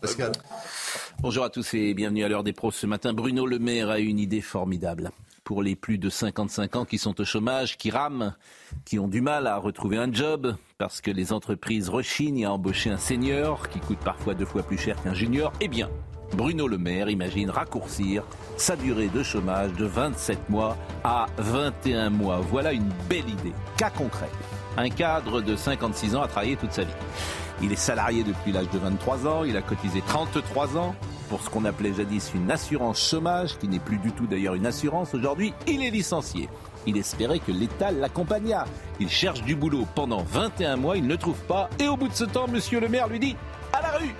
Pascal. Bonjour à tous et bienvenue à l'heure des pros. Ce matin, Bruno Le Maire a une idée formidable. Pour les plus de 55 ans qui sont au chômage, qui rament, qui ont du mal à retrouver un job, parce que les entreprises rechignent à embaucher un senior qui coûte parfois deux fois plus cher qu'un junior, eh bien, Bruno Le Maire imagine raccourcir sa durée de chômage de 27 mois à 21 mois. Voilà une belle idée. Cas concret. Un cadre de 56 ans a travaillé toute sa vie. Il est salarié depuis l'âge de 23 ans, il a cotisé 33 ans pour ce qu'on appelait jadis une assurance chômage, qui n'est plus du tout d'ailleurs une assurance. Aujourd'hui, il est licencié. Il espérait que l'État l'accompagnât. Il cherche du boulot pendant 21 mois, il ne trouve pas. Et au bout de ce temps, monsieur le maire lui dit à la rue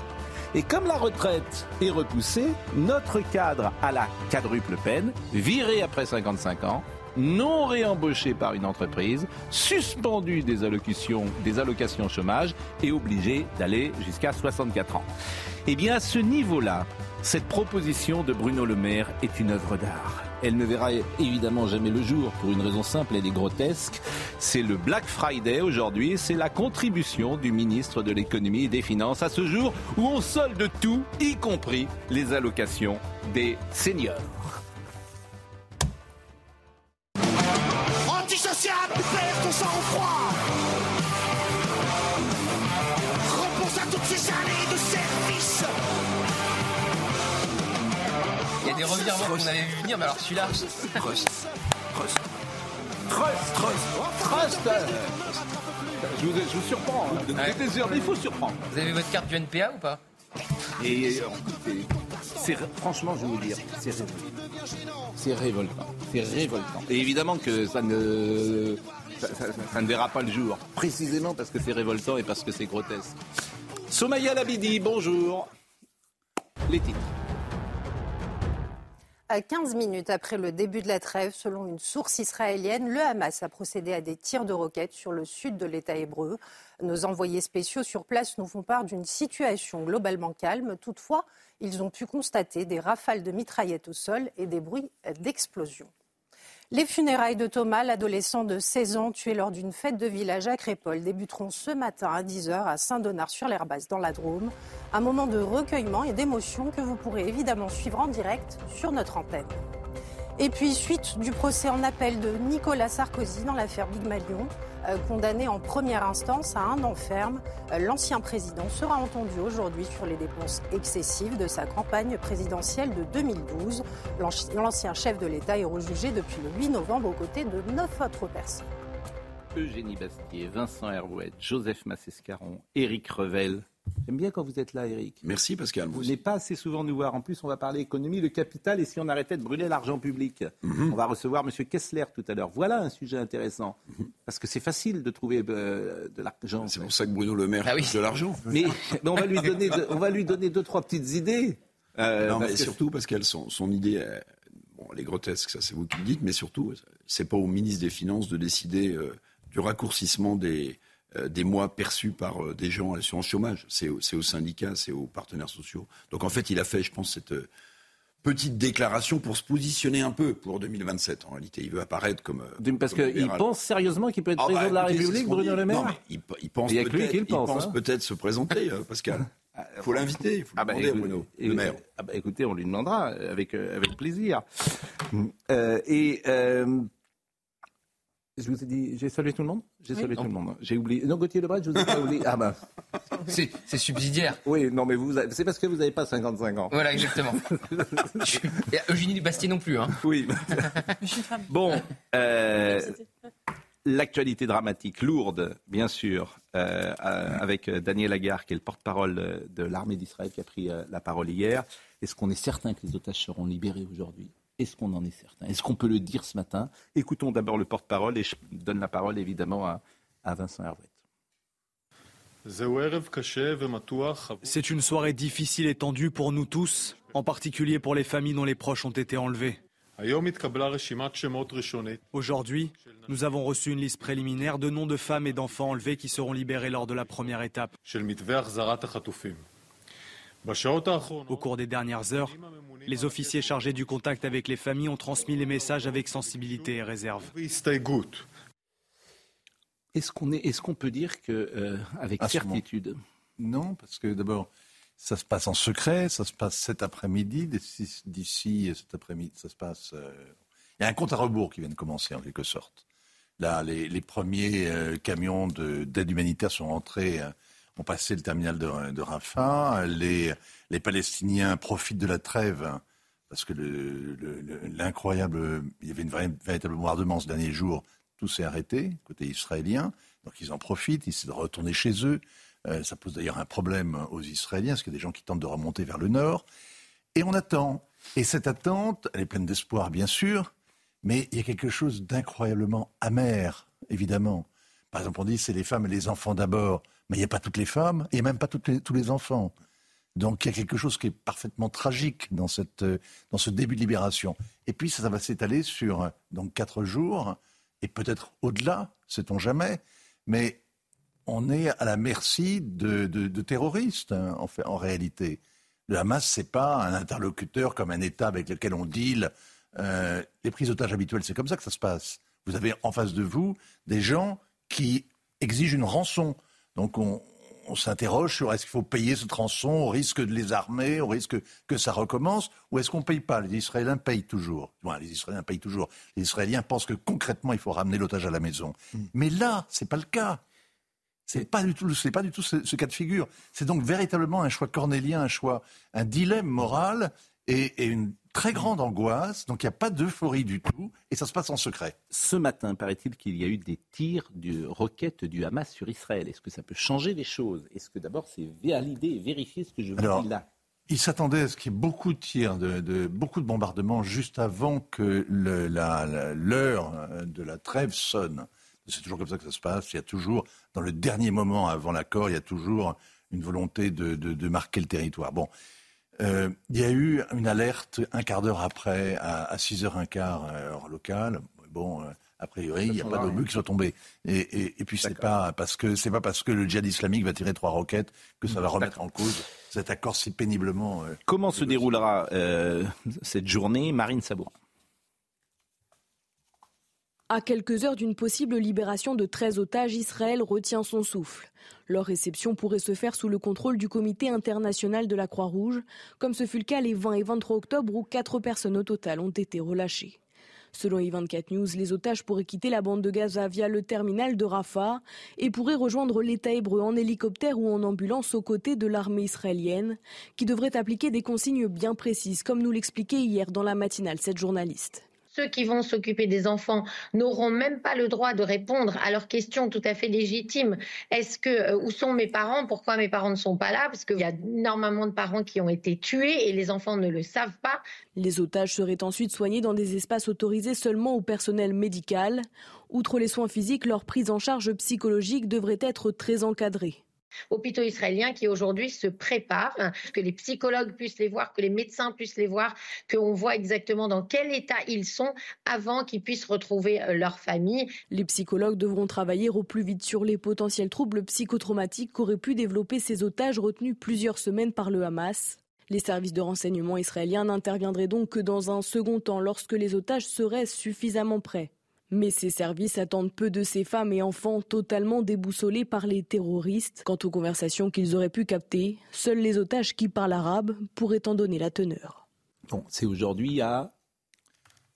et comme la retraite est repoussée, notre cadre à la quadruple peine, viré après 55 ans, non réembauché par une entreprise, suspendu des allocations, des allocations chômage et obligé d'aller jusqu'à 64 ans. Eh bien, à ce niveau-là, cette proposition de Bruno Le Maire est une œuvre d'art. Elle ne verra évidemment jamais le jour pour une raison simple, elle est grotesque. C'est le Black Friday aujourd'hui, c'est la contribution du ministre de l'économie et des finances à ce jour où on solde tout, y compris les allocations des seniors. Antisocial, perds ton sang-froid Repense à toutes ces années de service Il y a des revirements qu'on avait vu venir, mais alors celui-là. Trust. Trust. Trust, trust, trust je vous, je vous surprends. hein. Ouais. Sûr, Il faut surprendre. Vous avez votre carte du NPA ou pas? Et euh, écoutez, franchement, je vais vous dire, c'est révoltant. C'est révoltant. C'est révoltant. Et évidemment que ça ne, ça, ne verra pas le jour. Précisément parce que c'est révoltant et parce que c'est grotesque. Somaya Labidi, bonjour. Les titres. À 15 minutes après le début de la trêve, selon une source israélienne, le Hamas a procédé à des tirs de roquettes sur le sud de l'État hébreu. Nos envoyés spéciaux sur place nous font part d'une situation globalement calme. Toutefois, ils ont pu constater des rafales de mitraillettes au sol et des bruits d'explosions. Les funérailles de Thomas, l'adolescent de 16 ans tué lors d'une fête de village à Crépol, débuteront ce matin à 10h à Saint-Donard-sur-l'Herbasse dans la Drôme. Un moment de recueillement et d'émotion que vous pourrez évidemment suivre en direct sur notre antenne. Et puis, suite du procès en appel de Nicolas Sarkozy dans l'affaire Big Malion, condamné en première instance à un an ferme, euh, l'ancien président sera entendu aujourd'hui sur les dépenses excessives de sa campagne présidentielle de 2012. L'anci- L'ancien chef de l'État est rejugé depuis le 8 novembre aux côtés de neuf autres personnes. Eugénie Bastier, Vincent Herouet, Joseph Massescaron, Éric Revel. J'aime bien quand vous êtes là, Éric. Merci Pascal. Vous n'êtes pas assez souvent nous voir. En plus, on va parler économie, le capital et si on arrêtait de brûler l'argent public. On va recevoir M. Kessler tout à l'heure. Voilà un sujet intéressant. Parce que c'est facile de trouver euh, de l'argent. C'est pour ça que Bruno Le Maire Ah oui. de l'argent. Mais, mais on, va lui donner de- on va lui donner deux, trois petites idées. Euh, non, parce mais que- surtout Pascal, son, son idée, euh, bon, elle est grotesque, ça c'est vous qui le dites, mais surtout, c'est pas au ministre des Finances de décider euh, du raccourcissement des, euh, des mois perçus par euh, des gens à l'assurance chômage. C'est au- c'est aux syndicats, c'est aux partenaires sociaux. Donc en fait, il a fait, je pense, cette euh, petite déclaration pour se positionner un peu pour 2027. En réalité, il veut apparaître comme. euh, Parce qu'il pense sérieusement qu'il peut être Ah bah, président de la République, Bruno. Le Maire Non, mais il, il pense peut-être il hein. peut-être se présenter, euh, Pascal. Il faut l'inviter, il faut Ah bah, demander à Bruno, écoute- le maire. ah bah, écoutez, on lui demandera euh, avec, euh, avec plaisir. Euh, et euh, je vous ai dit, j'ai salué tout le monde J'ai salué tout le monde. J'ai oublié. Non, Gauthier Lebret, je vous ai pas oublié. Ah bah. C'est c'est subsidiaire. Oui, non, mais vous, avez- c'est parce que vous n'avez pas 55 ans. Voilà, exactement. Et Eugénie Bastier non plus. Hein. Oui. bon, euh, l'actualité dramatique, lourde, bien sûr, euh, euh, avec Daniel Agar, qui est le porte-parole de l'armée d'Israël, qui a pris la parole hier. Est-ce qu'on est certain que les otages seront libérés aujourd'hui? Est-ce qu'on en est certain? Est-ce qu'on peut le dire ce matin? Écoutons d'abord le porte-parole et je donne la parole évidemment à, à Vincent Herouet. C'est une soirée difficile et tendue pour nous tous, en particulier pour les familles dont les proches ont été enlevés. Aujourd'hui, nous avons reçu une liste préliminaire de noms de femmes et d'enfants enlevés qui seront libérés lors de la première étape. Au cours des dernières heures, les officiers chargés du contact avec les familles ont transmis les messages avec sensibilité et réserve. Est-ce qu'on est, est-ce qu'on peut dire que, euh, avec certitude? Non, parce que d'abord, ça se passe en secret, ça se passe cet après-midi. D'ici, cet après-midi, ça se passe. euh, Il y a un compte à rebours qui vient de commencer en quelque sorte. Là, les, les premiers euh, camions de- d'aide humanitaire sont rentrés, euh, ont passé le terminal de, Rafah. Les, les Palestiniens profitent de la trêve parce que le- le- le- l'incroyable, il y avait une vraie- véritable bombardement ce dernier jour. Tout s'est arrêté côté israélien, donc ils en profitent, ils essaient de retourner chez eux. Euh, ça pose d'ailleurs un problème aux Israéliens, parce qu'il y a des gens qui tentent de remonter vers le nord. Et on attend. Et cette attente, elle est pleine d'espoir, bien sûr, mais il y a quelque chose d'incroyablement amer, évidemment. Par exemple, on dit c'est les femmes et les enfants d'abord, mais il n'y a pas toutes les femmes et même pas tous les enfants. Donc il y a quelque chose qui est parfaitement tragique dans, euh, ce début de libération. Et puis ça, va s'étaler sur euh, donc quatre jours et peut-être au-delà, sait-on jamais. Mais on est à la merci de terroristes, hein, en, fait, en réalité. Le Hamas, c'est pas un interlocuteur comme un État avec lequel on deal. Euh, les prises d'otages habituelles, c'est comme ça que ça se passe. Vous avez en face de vous des gens qui exigent une rançon. Donc on, on s'interroge sur est-ce qu'il faut payer cette rançon au risque de les armer, au risque que ça recommence, ou est-ce qu'on ne paye pas? Les Israéliens payent toujours. Les Israéliens payent toujours. Les Israéliens pensent que concrètement, il faut ramener l'otage à la maison. Mais là, c'est pas le cas. C'est pas du tout, pas du tout ce, ce cas de figure. C'est donc véritablement un choix cornélien, un choix, un dilemme moral et, et une très grande angoisse. Donc il n'y a pas d'euphorie du tout et ça se passe en secret. Ce matin, paraît-il qu'il y a eu des tirs de roquettes du Hamas sur Israël. Est-ce que ça peut changer les choses? Est-ce que d'abord c'est validé et vérifié ce que je vous Alors, dis là? Il s'attendait à ce qu'il y ait beaucoup de tirs, de, de- beaucoup de bombardements juste avant que le- la- la- l'heure de la trêve sonne. C'est toujours comme ça que ça se passe. Il y a toujours, dans le dernier moment avant l'accord, il y a toujours une volonté de, de- de marquer le territoire. Bon, Euh, il y a eu une alerte un quart d'heure après, à, à 6h15 euh, heure locale. Bon, euh, a priori, il n'y a pas d'obus qui soit tombé. Et, et- et puis c'est pas parce que c'est pas parce que le djihad islamique va tirer trois roquettes que ça va remettre en cause cet accord si péniblement. euh, Comment se déroulera euh, cette journée Marine Sabourin? À quelques heures d'une possible libération de 13 otages, Israël retient son souffle. Leur réception pourrait se faire sous le contrôle du Comité international de la Croix-Rouge, comme ce fut le cas les 20 et 23 octobre où quatre personnes au total ont été relâchées. Selon i24 News, les otages pourraient quitter la bande de Gaza via le terminal de Rafah et pourraient rejoindre l'État hébreu en hélicoptère ou en ambulance aux côtés de l'armée israélienne, qui devrait appliquer des consignes bien précises, comme nous l'expliquait hier dans la matinale cette journaliste. Ceux qui vont s'occuper des enfants n'auront même pas le droit de répondre à leurs questions tout à fait légitimes. Est-ce que euh, où sont mes parents? Pourquoi mes parents ne sont pas là? Parce qu'il y a énormément de parents qui ont été tués et les enfants ne le savent pas. Les otages seraient ensuite soignés dans des espaces autorisés seulement au personnel médical. Outre les soins physiques, leur prise en charge psychologique devrait être très encadrée. Hôpitaux israéliens qui aujourd'hui se préparent, hein, que les psychologues puissent les voir, que les médecins puissent les voir, qu'on voit exactement dans quel état ils sont avant qu'ils puissent retrouver euh, leur famille. Les psychologues devront travailler au plus vite sur les potentiels troubles psychotraumatiques qu'auraient pu développer ces otages retenus plusieurs semaines par le Hamas. Les services de renseignement israéliens n'interviendraient donc que dans un second temps lorsque les otages seraient suffisamment prêts. Mais ces services attendent peu de ces femmes et enfants totalement déboussolés par les terroristes. Quant aux conversations qu'ils auraient pu capter, seuls les otages qui parlent arabe pourraient en donner la teneur. Bon, c'est aujourd'hui à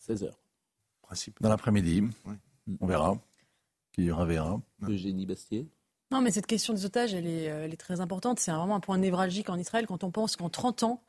16h. Dans l'après-midi, on verra. Qui verra, verra. Eugénie Bastier. Non, mais cette question des otages, elle est, euh, elle est très importante. C'est vraiment un point névralgique en Israël quand on pense qu'en 30 ans,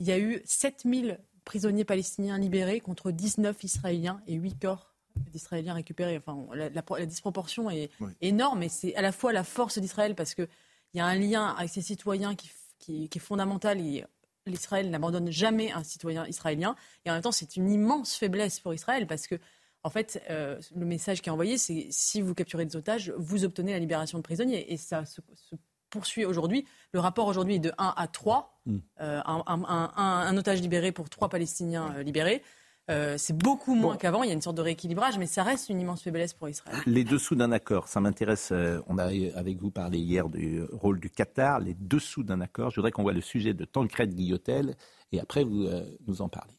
il y a eu 7000 prisonniers palestiniens libérés contre 19 Israéliens et 8 corps d'Israéliens récupérés. Enfin, la, la- la disproportion est énorme et c'est à la fois la force d'Israël parce qu'il y a un lien avec ses citoyens qui, qui- qui est fondamental et l'Israël n'abandonne jamais un citoyen israélien. Et en même temps, c'est une immense faiblesse pour Israël parce que, en fait, euh, le message qui est envoyé, c'est si vous capturez des otages, vous obtenez la libération de prisonniers. Et ça se, se poursuit aujourd'hui. Le rapport aujourd'hui est de 1 à 3. Mm. Euh, un, un- un- un otage libéré pour trois Palestiniens euh, libérés. Euh, c'est beaucoup moins qu'avant. Il y a une sorte de rééquilibrage, mais ça reste une immense faiblesse pour Israël. Les dessous d'un accord, ça m'intéresse. euh, On a avec vous parlé hier du rôle du Qatar. Les dessous d'un accord, je voudrais qu'on voit le sujet de Tancred Guillotel et après vous euh, nous en parlez.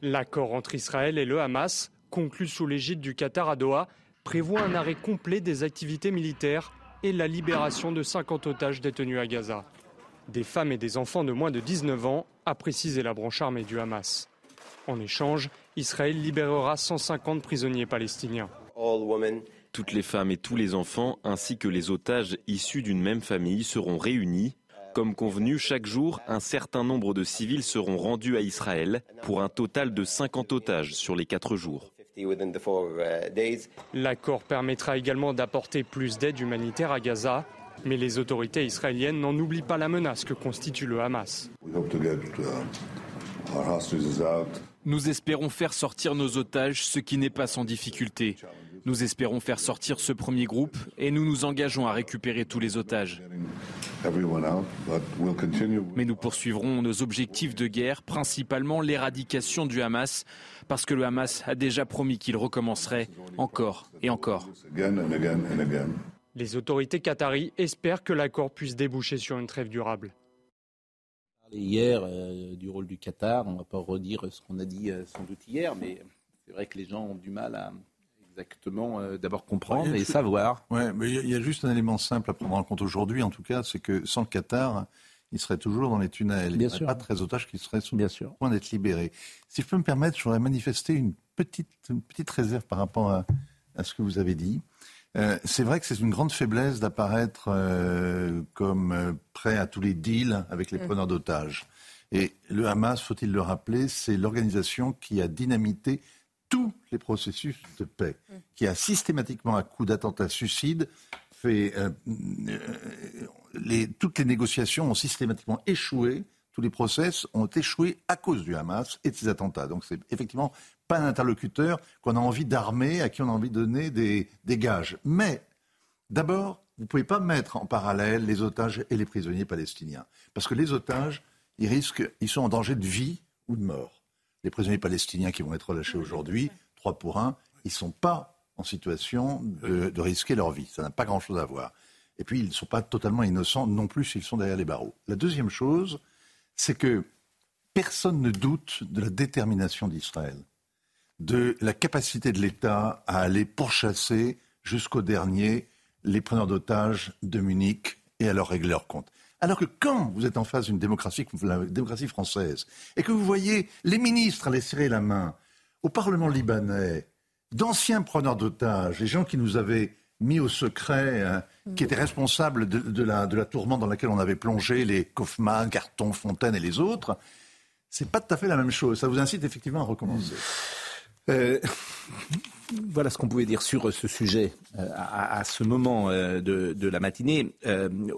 L'accord entre Israël et le Hamas, conclu sous l'égide du Qatar à Doha, prévoit un arrêt complet des activités militaires et la libération de 50 otages détenus à Gaza. Des femmes et des enfants de moins de 19 ans, a précisé la branche armée du Hamas. En échange, Israël libérera 150 prisonniers palestiniens. Toutes les femmes et tous les enfants, ainsi que les otages issus d'une même famille, seront réunis. Comme convenu, chaque jour, un certain nombre de civils seront rendus à Israël pour un total de 50 otages sur les quatre jours. L'accord permettra également d'apporter plus d'aide humanitaire à Gaza, mais les autorités israéliennes n'en oublient pas la menace que constitue le Hamas. Nous espérons faire sortir nos otages, ce qui n'est pas sans difficulté. Nous espérons faire sortir ce premier groupe et nous nous engageons à récupérer tous les otages. Mais nous poursuivrons nos objectifs de guerre, principalement l'éradication du Hamas, parce que le Hamas a déjà promis qu'il recommencerait encore et encore. Les autorités qataries espèrent que l'accord puisse déboucher sur une trêve durable. parlé hier euh, du rôle du Qatar. On ne va pas redire ce qu'on a dit euh, sans doute hier, mais c'est vrai que les gens ont du mal à exactement euh, d'abord comprendre Ouais, et savoir. Ouais, mais il y a- il y, a juste un élément simple à prendre en compte aujourd'hui, en tout cas, c'est que sans le Qatar, il serait toujours dans les tunnels. Bien il n'y aurait pas de 13 otages qui seraient sur Bien le sûr. point d'être libérés. Si je peux me permettre, je voudrais manifester une petite, une petite réserve par rapport à, à ce que vous avez dit. Euh, c'est vrai que c'est une grande faiblesse d'apparaître euh, comme euh, prêt à tous les deals avec les Mm. preneurs d'otages. Et le Hamas, faut-il le rappeler, c'est l'organisation qui a dynamité tous les processus de paix, qui a systématiquement, à coup d'attentats suicides, fait euh, les, toutes les négociations ont systématiquement échoué. Tous les process ont échoué à cause du Hamas et de ces attentats. Donc c'est effectivement pas un interlocuteur qu'on a envie d'armer, à qui on a envie de donner des, gages. Mais d'abord, vous ne pouvez pas mettre en parallèle les otages et les prisonniers palestiniens. Parce que les otages, ils risquent, ils sont en danger de vie ou de mort. Les prisonniers palestiniens qui vont être relâchés aujourd'hui, trois pour un, ils ne sont pas en situation de, de risquer leur vie. Ça n'a pas grand-chose à voir. Et puis, ils ne sont pas totalement innocents non plus s'ils sont derrière les barreaux. La deuxième chose, c'est que personne ne doute de la détermination d'Israël, de la capacité de l'État à aller pourchasser jusqu'au dernier les preneurs d'otages de Munich et à leur régler leurs comptes. Alors que quand vous êtes en face d'une démocratie comme la démocratie française et que vous voyez les ministres aller serrer la main au Parlement libanais, d'anciens preneurs d'otages, les gens qui nous avaient mis au secret, hein, qui étaient responsables de, de la, de la tourmente dans laquelle on avait plongé les Kaufmann, Carton, Fontaine et les autres, c'est pas tout à fait la même chose. Ça vous incite effectivement à recommencer. Euh, voilà ce qu'on pouvait dire sur euh, ce sujet euh, à, ce moment de, la matinée.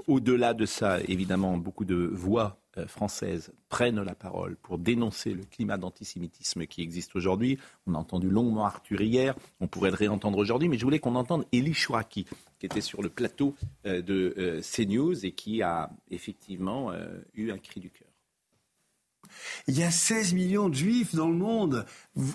Au-delà de ça, évidemment, beaucoup de voix françaises prennent la parole pour dénoncer le climat d'antisémitisme qui existe aujourd'hui. On a entendu longuement Arthur hier, on pourrait le réentendre aujourd'hui, mais je voulais qu'on entende Elie Chouraki, qui était sur le plateau de CNews et qui a effectivement eu un cri du cœur. Il y a 16 millions de juifs dans le monde.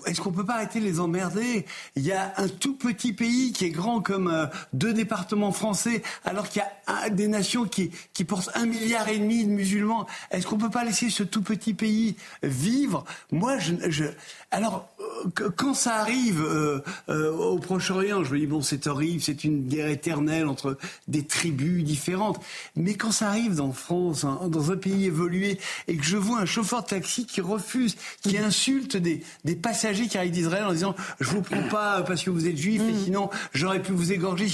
Est-ce qu'on peut pas arrêter de les emmerder? Il y a un tout petit pays qui est grand comme euh, deux départements français, alors qu'il y a des nations qui, qui portent un milliard et demi de musulmans. Est-ce qu'on peut pas laisser ce tout petit pays vivre? Moi, je, je- alors euh, quand ça arrive euh, euh, au Proche-Orient, je me dis bon, c'est horrible, c'est une guerre éternelle entre des tribus différentes. Mais quand ça arrive dans France, hein, dans un pays évolué, et que je vois un chauffeur de taxi qui refuse, qui insulte des, des passagers qui arrivent d'Israël en disant je vous prends pas parce que vous êtes juif et sinon j'aurais pu vous égorger.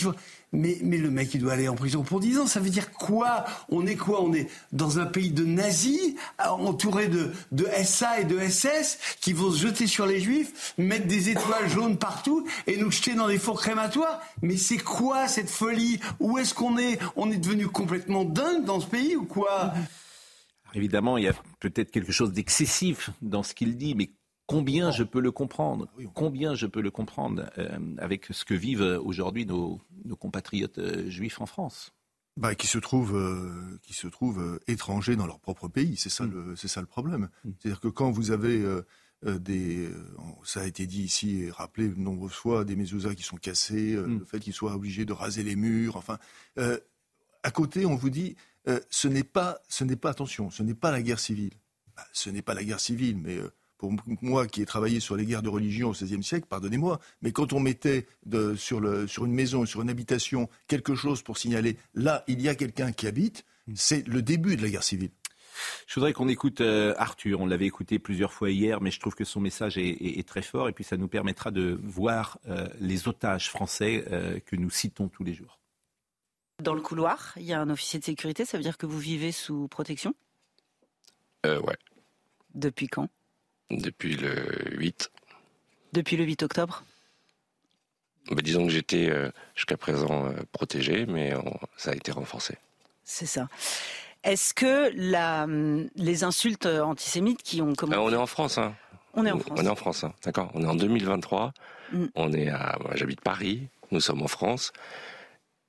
Mais, mais le mec, il doit aller en prison pour 10 ans. Ça veut dire quoi? On est quoi? On est dans un pays de nazis, entouré de, de SA et de SS, qui vont se jeter sur les juifs, mettre des étoiles jaunes partout et nous jeter dans des fours crématoires? Mais c'est quoi cette folie? Où est-ce qu'on est? On est devenu complètement dingue dans ce pays ou quoi? Évidemment, il y a peut-être quelque chose d'excessif dans ce qu'il dit, mais Combien je peux le comprendre Combien je peux le comprendre euh, avec ce que vivent aujourd'hui nos, compatriotes euh, juifs en France? Bah, qui se trouvent, euh, qui se trouvent étrangers dans leur propre pays. C'est ça, mm. le, c'est ça le problème. Mm. C'est-à-dire que quand vous avez des, ça a été dit ici et rappelé de nombreuses fois, des mezuzahs qui sont cassés, mm. le fait qu'ils soient obligés de raser les murs, enfin, à côté, on vous dit, ce n'est pas, ce n'est pas attention, ce n'est pas la guerre civile. Bah, ce n'est pas la guerre civile, mais pour moi qui ai travaillé sur les guerres de religion au XVIe siècle, pardonnez-moi, mais quand on mettait sur, une maison, sur une habitation, quelque chose pour signaler là, il y a quelqu'un qui habite, c'est le début de la guerre civile. Je voudrais qu'on écoute euh, Arthur. On l'avait écouté plusieurs fois hier, mais je trouve que son message est, très fort et puis ça nous permettra de voir euh, les otages français euh, que nous citons tous les jours. Dans le couloir, il y a un officier de sécurité. Ça veut dire que vous vivez sous protection? Euh, ouais. Depuis quand? Depuis le 8. Depuis le 8 octobre? Bah, Disons que j'étais euh, jusqu'à présent euh, protégé, mais ça a été renforcé. C'est ça. Est-ce que la, hum, les insultes antisémites qui ont commencé... Euh, on est en France. Hein. On est en France. On est en France, hein. d'accord. On est en 2023. Mm. On est à, j'habite Paris. Nous sommes en France.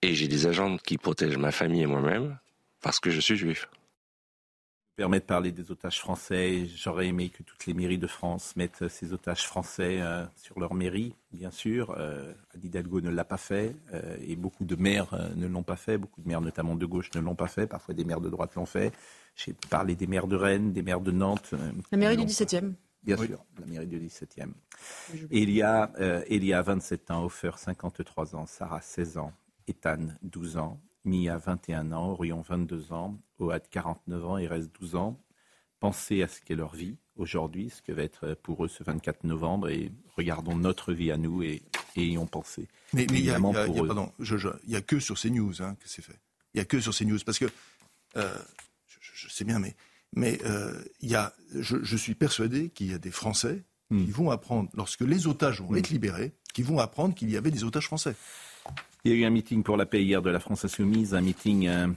Et j'ai des agents qui protègent ma famille et moi-même parce que je suis juif permet de parler des otages français. J'aurais aimé que toutes les mairies de France mettent ces otages français euh, sur leur mairie, bien sûr. Euh, Hidalgo ne l'a pas fait euh, et beaucoup de maires euh, ne l'ont pas fait. Beaucoup de maires, notamment de gauche, ne l'ont pas fait. Parfois, des maires de droite l'ont fait. J'ai parlé des maires de Rennes, des maires de Nantes. la mairie du 17e. Bien sûr, la mairie du 17e. Et il y a, il y a 27 ans, Hofer, 53 ans, Sarah, 16 ans, Ethan, 12 ans, Mia, 21 ans, Orion, 22 ans, Oad, 49 ans, reste 12 ans. Pensez à ce qu'est leur vie aujourd'hui, ce que va être pour eux ce 24 novembre, et regardons notre vie à nous et, ayons pensé. Mais il n'y a, a, que sur ces news hein, que c'est fait. Il n'y a que sur ces news, parce que euh, je, sais bien, mais, mais euh, y a, je, suis persuadé qu'il y a des Français hmm. qui vont apprendre, lorsque les otages vont hmm. être libérés, qui vont apprendre qu'il y avait des otages français. Il y a eu un meeting pour la paix hier de la France Insoumise, un meeting euh,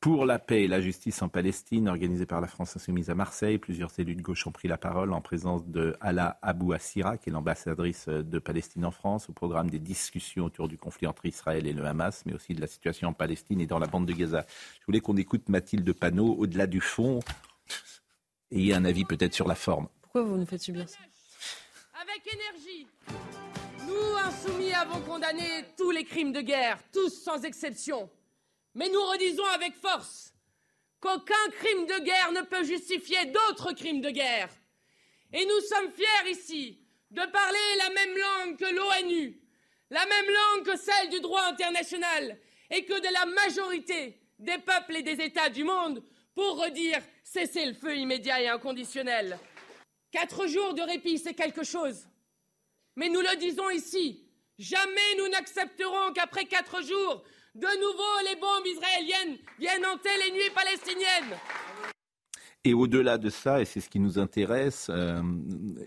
pour la paix et la justice en Palestine organisé par la France Insoumise à Marseille. Plusieurs élus de gauche ont pris la parole en présence de Ala Abou Assira, qui est l'ambassadrice de Palestine en France, au programme des discussions autour du conflit entre Israël et le Hamas, mais aussi de la situation en Palestine et dans la bande de Gaza. Je voulais qu'on écoute Mathilde Panot au-delà du fond et un avis peut-être sur la forme. Pourquoi vous nous faites subir ça? Avec énergie nous, insoumis, avons condamné tous les crimes de guerre, tous sans exception. Mais nous redisons avec force qu'aucun crime de guerre ne peut justifier d'autres crimes de guerre. Et nous sommes fiers ici de parler la même langue que l'ONU, la même langue que celle du droit international, et que de la majorité des peuples et des États du monde pour redire cesser le feu immédiat et inconditionnel. Quatre jours de répit, c'est quelque chose. Mais nous le disons ici, jamais nous n'accepterons qu'après quatre jours, de nouveau les bombes israéliennes viennent hanter les nuits palestiniennes. Et au-delà de ça, et c'est ce qui nous intéresse, euh,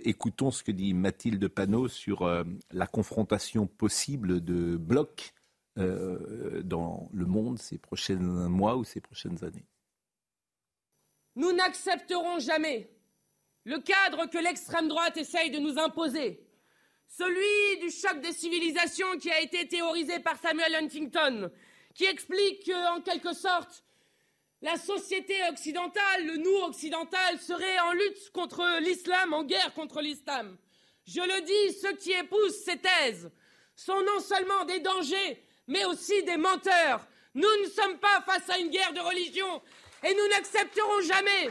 écoutons ce que dit Mathilde Panot sur euh, la confrontation possible de blocs euh, dans le monde ces prochains mois ou ces prochaines années. Nous n'accepterons jamais le cadre que l'extrême droite essaye de nous imposer celui du choc des civilisations qui a été théorisé par Samuel Huntington, qui explique que, en quelque sorte, la société occidentale, le nous occidental, serait en lutte contre l'islam, en guerre contre l'islam. Je le dis, ceux qui épousent ces thèses sont non seulement des dangers, mais aussi des menteurs. Nous ne sommes pas face à une guerre de religion et nous n'accepterons jamais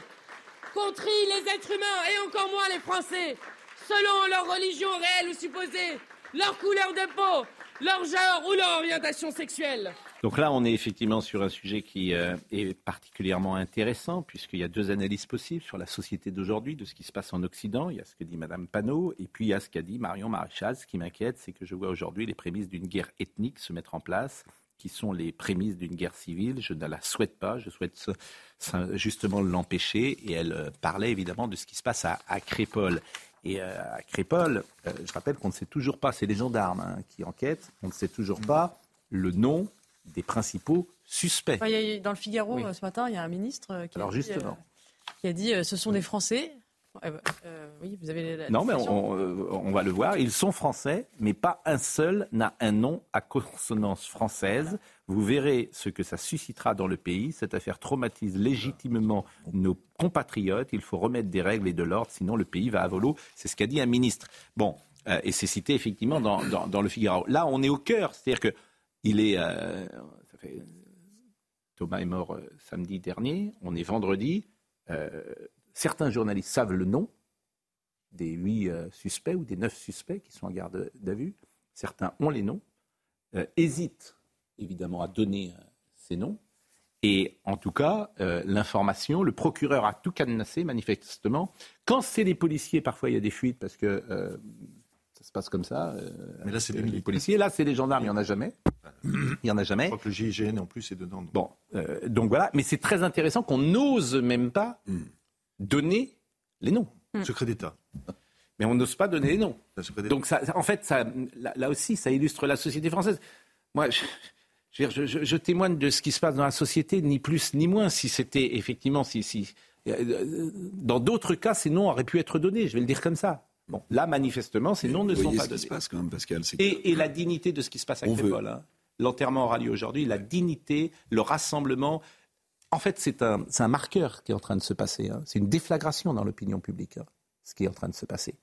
qu'on trie les êtres humains et encore moins les Français selon leur religion réelle ou supposée, leur couleur de peau, leur genre ou leur orientation sexuelle. Donc là, on est effectivement sur un sujet qui euh, est particulièrement intéressant, puisqu'il y a deux analyses possibles sur la société d'aujourd'hui, de ce qui se passe en Occident. Il y a ce que dit Mme Panot, et puis il y a ce qu'a dit Marion Maréchal. Ce qui m'inquiète, c'est que je vois aujourd'hui les prémices d'une guerre ethnique se mettre en place, qui sont les prémices d'une guerre civile. Je ne la souhaite pas, je souhaite justement l'empêcher. Et elle euh, parlait évidemment de ce qui se passe à, à Crépole. Et euh, à Crépole, euh, je rappelle qu'on ne sait toujours pas, c'est les gendarmes hein, qui enquêtent, on ne sait toujours pas le nom des principaux suspects. dans le Figaro, euh, ce matin, il y a un ministre qui, a, dit, qui a dit ce sont des Français. Euh, oui, vous avez la Non, mais on, euh, on va le voir. Ils sont français, mais pas un seul n'a un nom à consonance française. Vous verrez ce que ça suscitera dans le pays. Cette affaire traumatise légitimement nos compatriotes. Il faut remettre des règles et de l'ordre, sinon le pays va à volo. C'est ce qu'a dit un ministre. Bon, euh, et c'est cité effectivement dans, dans- dans le Figaro. Là, on est au cœur. C'est-à-dire que il est. euh, ça fait- Thomas est mort euh, samedi dernier. On est vendredi. Euh, certains journalistes savent le nom des huit euh, suspects ou des neuf suspects qui sont en garde à vue. Certains ont les noms, euh, hésitent évidemment à donner euh, ces noms. Et en tout cas, l'information, le procureur a tout cadenassé manifestement. Quand c'est les policiers, parfois il y a des fuites parce que ça se passe comme ça. Mais là, c'est les les policiers. Là, c'est les gendarmes, il n'y en a jamais. Il n'y en a jamais. Je crois que le GIGN en plus est dedans. donc. Bon, donc voilà, mais c'est très intéressant qu'on n'ose même pas donner les noms. Secret d'État. Mais on n'ose pas donner les noms. Donc ça, en fait, ça, là, là aussi, ça illustre la société française. Moi, je, témoigne de ce qui se passe dans la société, ni plus ni moins. Si c'était effectivement, si, si, euh, dans d'autres cas, ces noms auraient pu être donnés. Je vais le dire comme ça. Bon, là, manifestement, ces noms ne sont voyez pas ce qui donnés. se passe quand même, Pascal. c'est que- Et, et la dignité de ce qui se passe à On veut. Crépol. hein. L'enterrement aura lieu aujourd'hui. La dignité, le rassemblement. En fait, c'est un, marqueur qui est en train de se passer. hein. C'est une déflagration dans l'opinion publique, hein, ce qui est en train de se passer.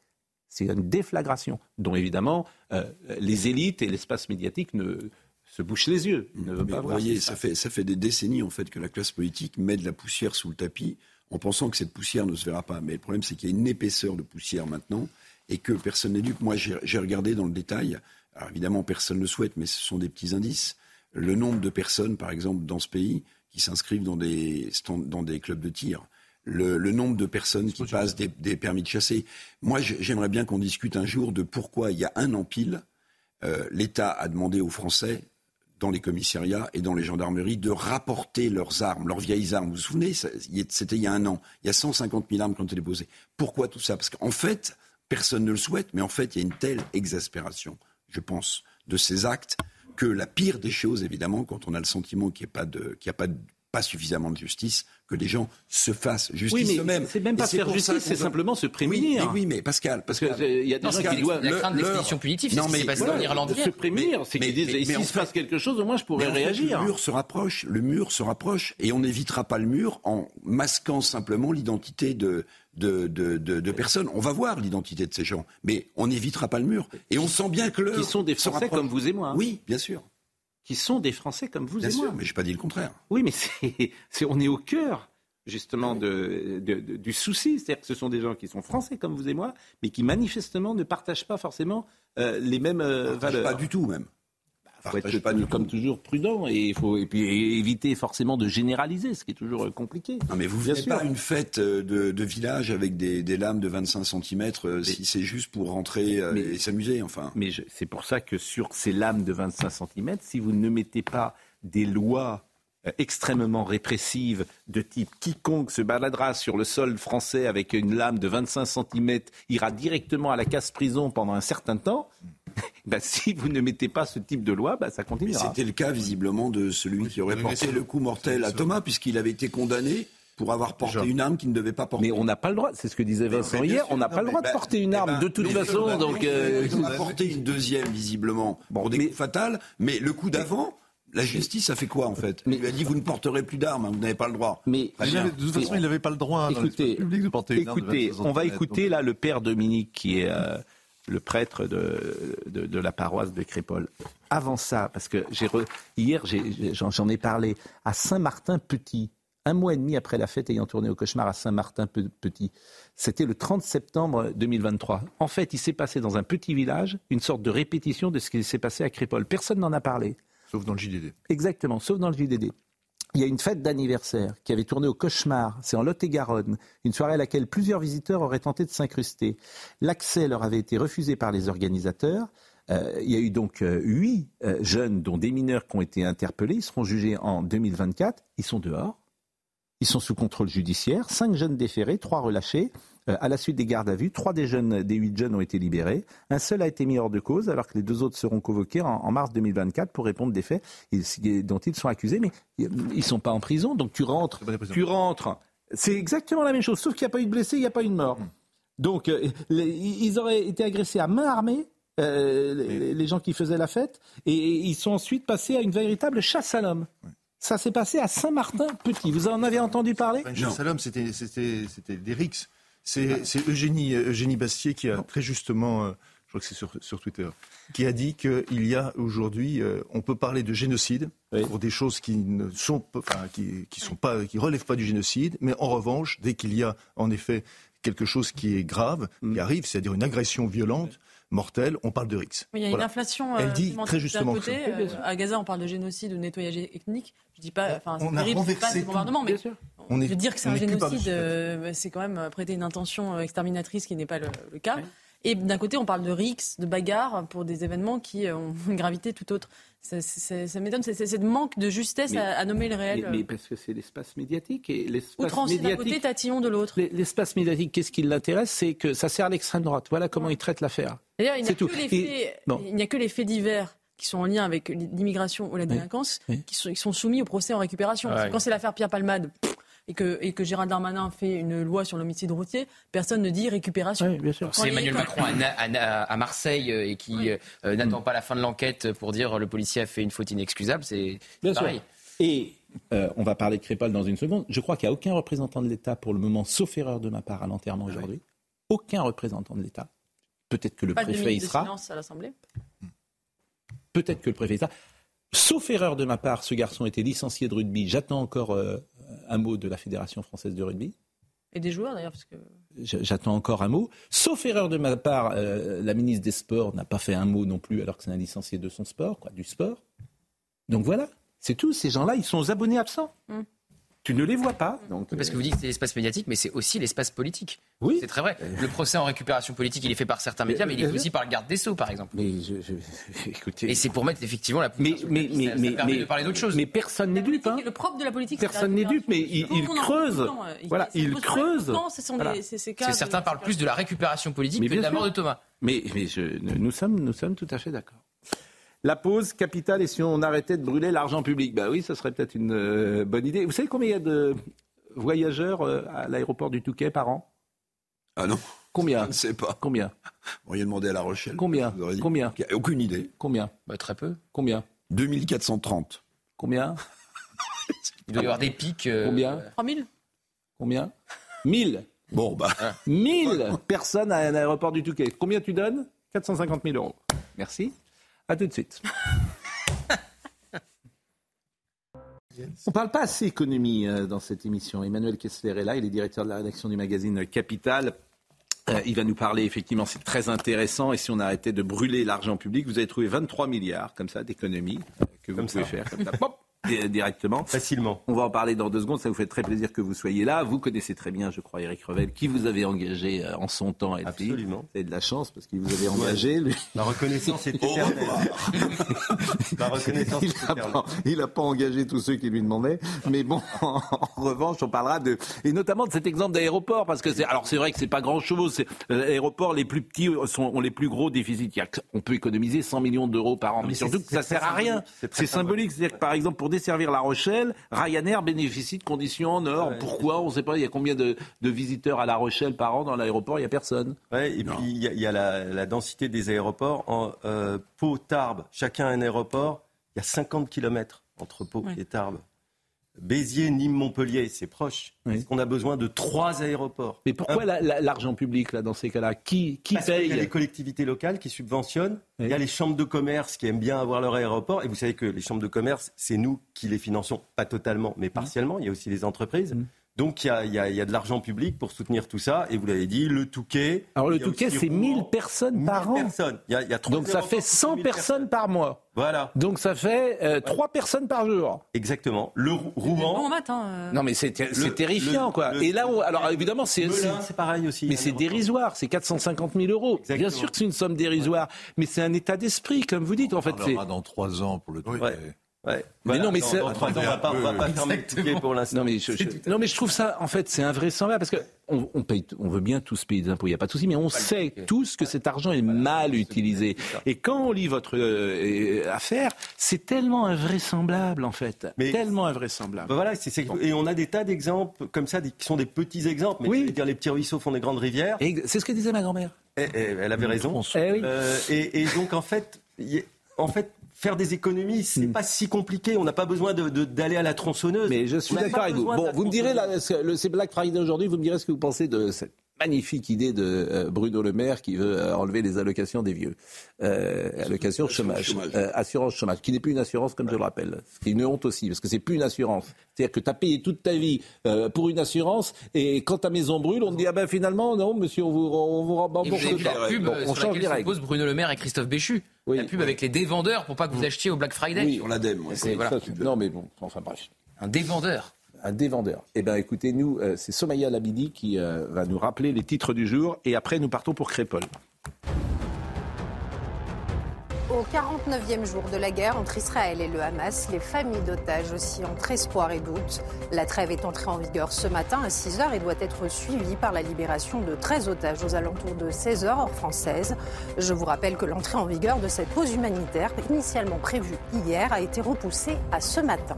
C'est une déflagration dont, évidemment, euh, les élites et l'espace médiatique ne se bouchent les yeux. Ne pas vous voyez, ça fait, ça fait des décennies en fait que la classe politique met de la poussière sous le tapis en pensant que cette poussière ne se verra pas. Mais le problème, c'est qu'il y a une épaisseur de poussière maintenant et que personne n'est dupe. Moi, j'ai j'ai regardé dans le détail. Alors évidemment, personne ne le souhaite, mais ce sont des petits indices. Le nombre de personnes, par exemple, dans ce pays, qui s'inscrivent dans des, dans des clubs de tir. Le, le nombre de personnes qui passent des, des permis de chasser. Moi, j'ai- j'aimerais bien qu'on discute un jour de pourquoi, il y a un an pile, euh, l'État a demandé aux Français dans les commissariats et dans les gendarmeries de rapporter leurs armes, leurs vieilles armes. Vous vous souvenez, c'était il y a un an. Il y a 150 000 armes qui ont été déposées. Pourquoi tout ça? Parce qu'en fait, personne ne le souhaite, mais en fait, il y a une telle exaspération, je pense, de ces actes que la pire des choses, évidemment, quand on a le sentiment qu'il n'y a pas de, qu'il y a pas de- pas suffisamment de justice, que les gens se fassent justice Oui, mais eux-mêmes. c'est même pas faire justice, c'est simplement se prémunir. Oui, mais, oui, mais Pascal, Parce que, Pascal, euh, il y a des gens qui doivent- La crainte le- d'expédition punitive, c'est ce qui s'est passé en Irlande de se prémunir, c'est qu'ils disent, s'il se passe quelque chose, au moins je pourrais réagir. Le mur se rapproche, le mur se rapproche, et on n'évitera pas le mur en masquant simplement l'identité de, de, de, de- de personnes. On va voir l'identité de ces gens, mais on n'évitera pas le mur. Et on sent bien que l'heure Qui sont des Français comme vous et moi. hein. Oui, bien sûr. Qui sont des Français comme vous Bien et sûr, moi. mais je n'ai pas dit le contraire. Oui, mais c'est, c'est- on est au cœur justement de, du souci. C'est-à-dire que ce sont des gens qui sont français comme vous et moi, mais qui manifestement ne partagent pas forcément euh, les mêmes euh, valeurs. Pas du tout même. Il faut être pas comme toujours prudent et il faut et puis éviter forcément de généraliser, ce qui est toujours euh, compliqué. Non, mais vous venez sûr. pas une fête euh, de, de village avec des, des lames de 25 cm si c'est juste pour rentrer euh, et s'amuser, enfin. Mais c'est pour ça que sur ces lames de 25 cm, si vous ne mettez pas des lois euh, extrêmement répressives de type quiconque se baladera sur le sol français avec une lame de 25 cm ira directement à la casse-prison pendant un certain temps, bah, si vous ne mettez pas ce type de loi, bah, ça Mais continuera. c'était le cas visiblement de celui qui aurait mais porté le coup mortel à Thomas, puisqu'il avait été condamné pour avoir porté une arme qu'il ne devait pas porter. Mais on n'a pas le droit, c'est ce que disait Vincent Mais hier, on n'a pas le mais droit de bah, porter une eh arme ben, de toute mais façon. Donc, euh, a porté une deuxième visiblement pour des coups fatals, mais le coup d'avant. La justice a fait quoi en fait? Il lui a dit vous ne porterez plus d'armes, hein, vous n'avez pas le droit. Mais de toute façon, il n'avait pas le droit dans Écoutez, public de porter une arme de Écoutez, 25 on va écouter donc- là le père Dominique qui est euh, le prêtre de, de, de la paroisse de Crépol. Avant ça, parce que j'ai re- hier j'en j'en ai parlé à Saint-Martin-Petit, un mois et demi après la fête ayant tourné au cauchemar à Saint-Martin-Petit. C'était le 30 septembre 2023. En fait, il s'est passé dans un petit village une sorte de répétition de ce qui s'est passé à Crépol. Personne n'en a parlé. Sauf dans le JDD. Exactement, sauf dans le JDD. Il y a une fête d'anniversaire qui avait tourné au cauchemar, c'est en Lot-et-Garonne, une soirée à laquelle plusieurs visiteurs auraient tenté de s'incruster. L'accès leur avait été refusé par les organisateurs. Euh, il y a eu donc euh, huit euh, jeunes, dont des mineurs, qui ont été interpellés. Ils seront jugés en 2024. Ils sont dehors. Ils sont sous contrôle judiciaire. Cinq jeunes déférés, trois relâchés. Euh, à la suite des gardes à vue, trois des, jeunes, des huit jeunes ont été libérés. Un seul a été mis hors de cause, alors que les deux autres seront convoqués en, en mars 2024 pour répondre des faits dont ils sont accusés. Mais ils ne sont pas en prison, donc tu rentres. Tu rentres. C'est exactement la même chose, sauf qu'il n'y a pas eu de blessés, il n'y a pas eu de mort. Donc, euh, les- ils auraient été agressés à main armée, euh, les, les gens qui faisaient la fête, et ils sont ensuite passés à une véritable chasse à l'homme. Ça s'est passé à Saint-Martin-Petit. Vous en avez entendu parler? Une chasse à l'homme, c'était des rixes. C'est Eugénie Eugénie Bastier qui a très justement, euh, je crois que c'est sur, sur Twitter, qui a dit qu'il y a aujourd'hui, euh, on peut parler de génocide pour des choses qui ne sont pas, enfin, qui, qui sont pas, qui relèvent pas du génocide, mais en revanche, dès qu'il y a en effet quelque chose qui est grave, qui arrive, c'est-à-dire une agression violente, mortelle, on parle de rixes. Il y a Voilà. une inflation. Elle euh, dit sémantique très justement que côté, euh, à Gaza, on parle de génocide, de nettoyage ethnique. Je dis pas, enfin, c'est On a terrible, pas renversé tout. mais. On est- je veux dire que c'est un génocide, euh, c'est quand même prêter une intention euh, exterminatrice qui n'est pas le, le cas. Et d'un côté, on parle de rixes, de bagarres pour des événements qui euh, ont une gravité tout autre. Ça, ça- ça m'étonne, c'est le manque de justesse Mais- à, à nommer le réel. Mais, mais parce que c'est l'espace médiatique et l'espace Outrancier d'un côté, médiatique. tatillon de l'autre. L'espace médiatique, qu'est-ce qui l'intéresse? C'est que ça sert à l'extrême droite. Voilà comment ils traitent l'affaire. D'ailleurs, il n'y a, C'est tout. que les Et- faits- bon. il n'y a que les faits divers qui sont en lien avec l'immigration ou la délinquance Qui, sont, qui sont soumis au procès en récupération. Parce que Ouais. quand c'est l'affaire Pierre Palmade pff, et que, et que Gérald Darmanin fait une loi sur l'homicide routier, personne ne dit récupération. C'est Emmanuel Macron à, Marseille euh, et qui euh, euh, n'attend pas la fin de l'enquête pour dire le policier a fait une faute inexcusable. C'est Bien pareil. sûr. Et euh, on va parler de Crépol dans une seconde. Je crois qu'il n'y a aucun représentant de l'État pour le moment, sauf erreur de ma part à l'enterrement aujourd'hui. Aucun représentant de l'État. Peut-être que le pas de préfet y de sera. silence à l'Assemblée. Peut-être que le préfet y sera. Sauf erreur de ma part, ce garçon était licencié de rugby. J'attends encore euh, un mot de la Fédération française de rugby. Et des joueurs d'ailleurs, parce que J- J'attends encore un mot. Sauf erreur de ma part, euh, la ministre des Sports n'a pas fait un mot non plus, alors que c'est un licencié de son sport, quoi, du sport. Donc voilà, c'est tout. Ces gens-là, ils sont aux abonnés absents. Mm. Tu ne les vois pas. Donc, Parce que vous dites que c'est l'espace médiatique, mais c'est aussi l'espace politique. Oui. C'est très vrai. Le procès en récupération politique, il est fait par certains médias, mais il est fait aussi par le garde des Sceaux, par exemple. Mais je, écoutez. Et c'est pour mettre effectivement la Mais, mais, mais, ça, mais, ça permet mais- de parler d'autre chose. mais personne n'est dupe. Hein. le propre de la politique, Personne n'est dupe, mais il, il creuse. temps, euh, il- Voilà, il creuse. Voilà. certains parlent plus de la récupération politique Mais que de bien la mort sûr. de Thomas. Mais, mais je, nous, sommes, nous sommes tout à fait d'accord. La pause capitale, et si on arrêtait de brûler l'argent public Bah oui, ça serait peut-être une euh, bonne idée. Vous savez combien il y a de voyageurs euh, à l'aéroport du Touquet par an? Ah non Combien? Je ne sais pas. Combien? Vous auriez demandé à La Rochelle. Combien? Dit. Combien? Il y a Aucune idée. Combien? Bah, Très peu. Combien? 2430. Combien? Il doit y avoir des pics. euh, Combien? 3000 Combien? 1000 Bon, bah. 1000 personnes à un aéroport du Touquet. Combien tu donnes? 450 000 euros. Merci. À tout de suite. On ne parle pas assez économie euh, dans cette émission. Emmanuel Kessler est là, il est directeur de la rédaction du magazine Capital. Euh, il va nous parler, effectivement, c'est très intéressant. Et si on arrêtait de brûler l'argent public, vous avez trouvé 23 milliards, comme ça, d'économies euh, que vous pouvez faire comme ça, directement. Facilement. On va en parler dans deux secondes. Ça vous fait très plaisir que vous soyez là. Vous connaissez très bien, je crois, Eric Revel, qui vous avait engagé euh, en son temps. Absolument. Avez de la chance parce qu'il vous avait engagé. Lui. La reconnaissance est éternelle. La reconnaissance Il est n'a pas, il a pas engagé tous ceux qui lui demandaient. Mais bon, en, revanche, on parlera de et notamment de cet exemple d'aéroport parce que c'est alors c'est vrai que c'est pas grand chose. L'aéroport, les plus petits sont, ont les plus gros déficits. On peut économiser 100 millions d'euros par an, mais, mais surtout c'est- que ça c'est sert à rien. c'est C'est symbolique, c'est-à-dire que par exemple pour desservir La Rochelle, Ryanair bénéficie de conditions en or. Pourquoi? On ne sait pas. Il y a combien de, de visiteurs à La Rochelle par an dans l'aéroport Il y a personne. Ouais, et puis il y a, il y a la, la densité des aéroports. En euh, Pau, Tarbes, chacun un aéroport. Il y a 50 km entre Pau Ouais. et Tarbes. Béziers, Nîmes, Montpellier, c'est proche. Oui. Est-ce qu'on a besoin de trois aéroports Mais pourquoi Un- la- la- l'argent public là dans ces cas-là Qui, qui Parce paye y a les collectivités locales qui subventionnent, il y a les chambres de commerce qui aiment bien avoir leur aéroport, et vous savez que les chambres de commerce, c'est nous qui les finançons, pas totalement, mais partiellement, il y a aussi les entreprises. Mmh. Donc il y, a, y a- y a de l'argent public pour soutenir tout ça, et vous l'avez dit, le Touquet. Alors le Touquet, c'est Rouen. 1000 personnes par 1000 an. personnes. Il y a, y a trois Donc ça fait pour 100 1000 personnes par mois. Voilà, Donc ça fait euh, 3 personnes par jour. exactement. Le Rou- Bon Rouen, matin. euh, Non mais c'est terrifiant le- quoi. le- Et là, on- alors évidemment, c'est... c'est- pareil aussi. Mais un c'est dérisoire, c'est 450 000 euros. Bien Exactement. sûr que c'est une somme dérisoire, mais c'est un état d'esprit, comme vous dites. En fait, On dans trois ans pour le truc. Ouais. Ouais. Mais non, mais dans, c'est- dans trois ans, on va pas, on va pas fermer le Touquet pour l'instant. Non mais, je, je- non mais je trouve ça, en fait, c'est invraisemblable parce que on, on, paye, on veut bien tous payer des impôts, il n'y a pas de souci, mais on sait tous que cet argent est mal utilisé. Et quand on lit votre euh, affaire, c'est tellement invraisemblable en fait, tellement invraisemblable. Ben voilà, et on a des tas d'exemples comme ça, qui sont des petits exemples, mais oui. dire les petits ruisseaux font des grandes rivières. C'est ce que disait ma grand-mère. Et, elle avait raison. Eh oui. euh, et, et, donc en fait, en fait, faire des économies, c'est pas si compliqué. On n'a pas besoin d'aller de, d'aller à la tronçonneuse. Mais je suis d'accord avec vous. Bon, vous me direz, le, c'est Black Friday aujourd'hui, vous me direz ce que vous pensez de cette magnifique idée de euh, Bruno Le Maire qui veut euh, enlever les allocations des vieux. Euh, allocation chômage, chômage. Euh, assurance chômage, qui n'est plus une assurance comme ouais. je le rappelle. Ce qui est une honte aussi, parce que c'est plus une assurance. C'est-à-dire que tu as payé toute ta vie euh, pour une assurance, et quand ta maison brûle, on te dit, ah ben finalement, non, monsieur, on vous, on vous rembourse la pub bon, on sur change laquelle se Bruno Le Maire et Christophe Béchu. Oui. La pub avec les dévendeurs pour pas que vous achetiez au Black Friday. Oui, on l'ADEME. Voilà. Non, mais bon, enfin bref. Un dévendeur un dévendeur. Eh bien, écoutez, nous, euh, c'est Somaya Labidi qui euh, va nous rappeler les titres du jour et après, nous partons pour Crépol. Au 49e jour de la guerre entre Israël et le Hamas, les familles d'otages aussi entre espoir et doute. La trêve est entrée en vigueur ce matin à 6h et doit être suivie par la libération de 13 otages aux alentours de 16h heure française. Je vous rappelle que l'entrée en vigueur de cette pause humanitaire, initialement prévue hier, a été repoussée à ce matin.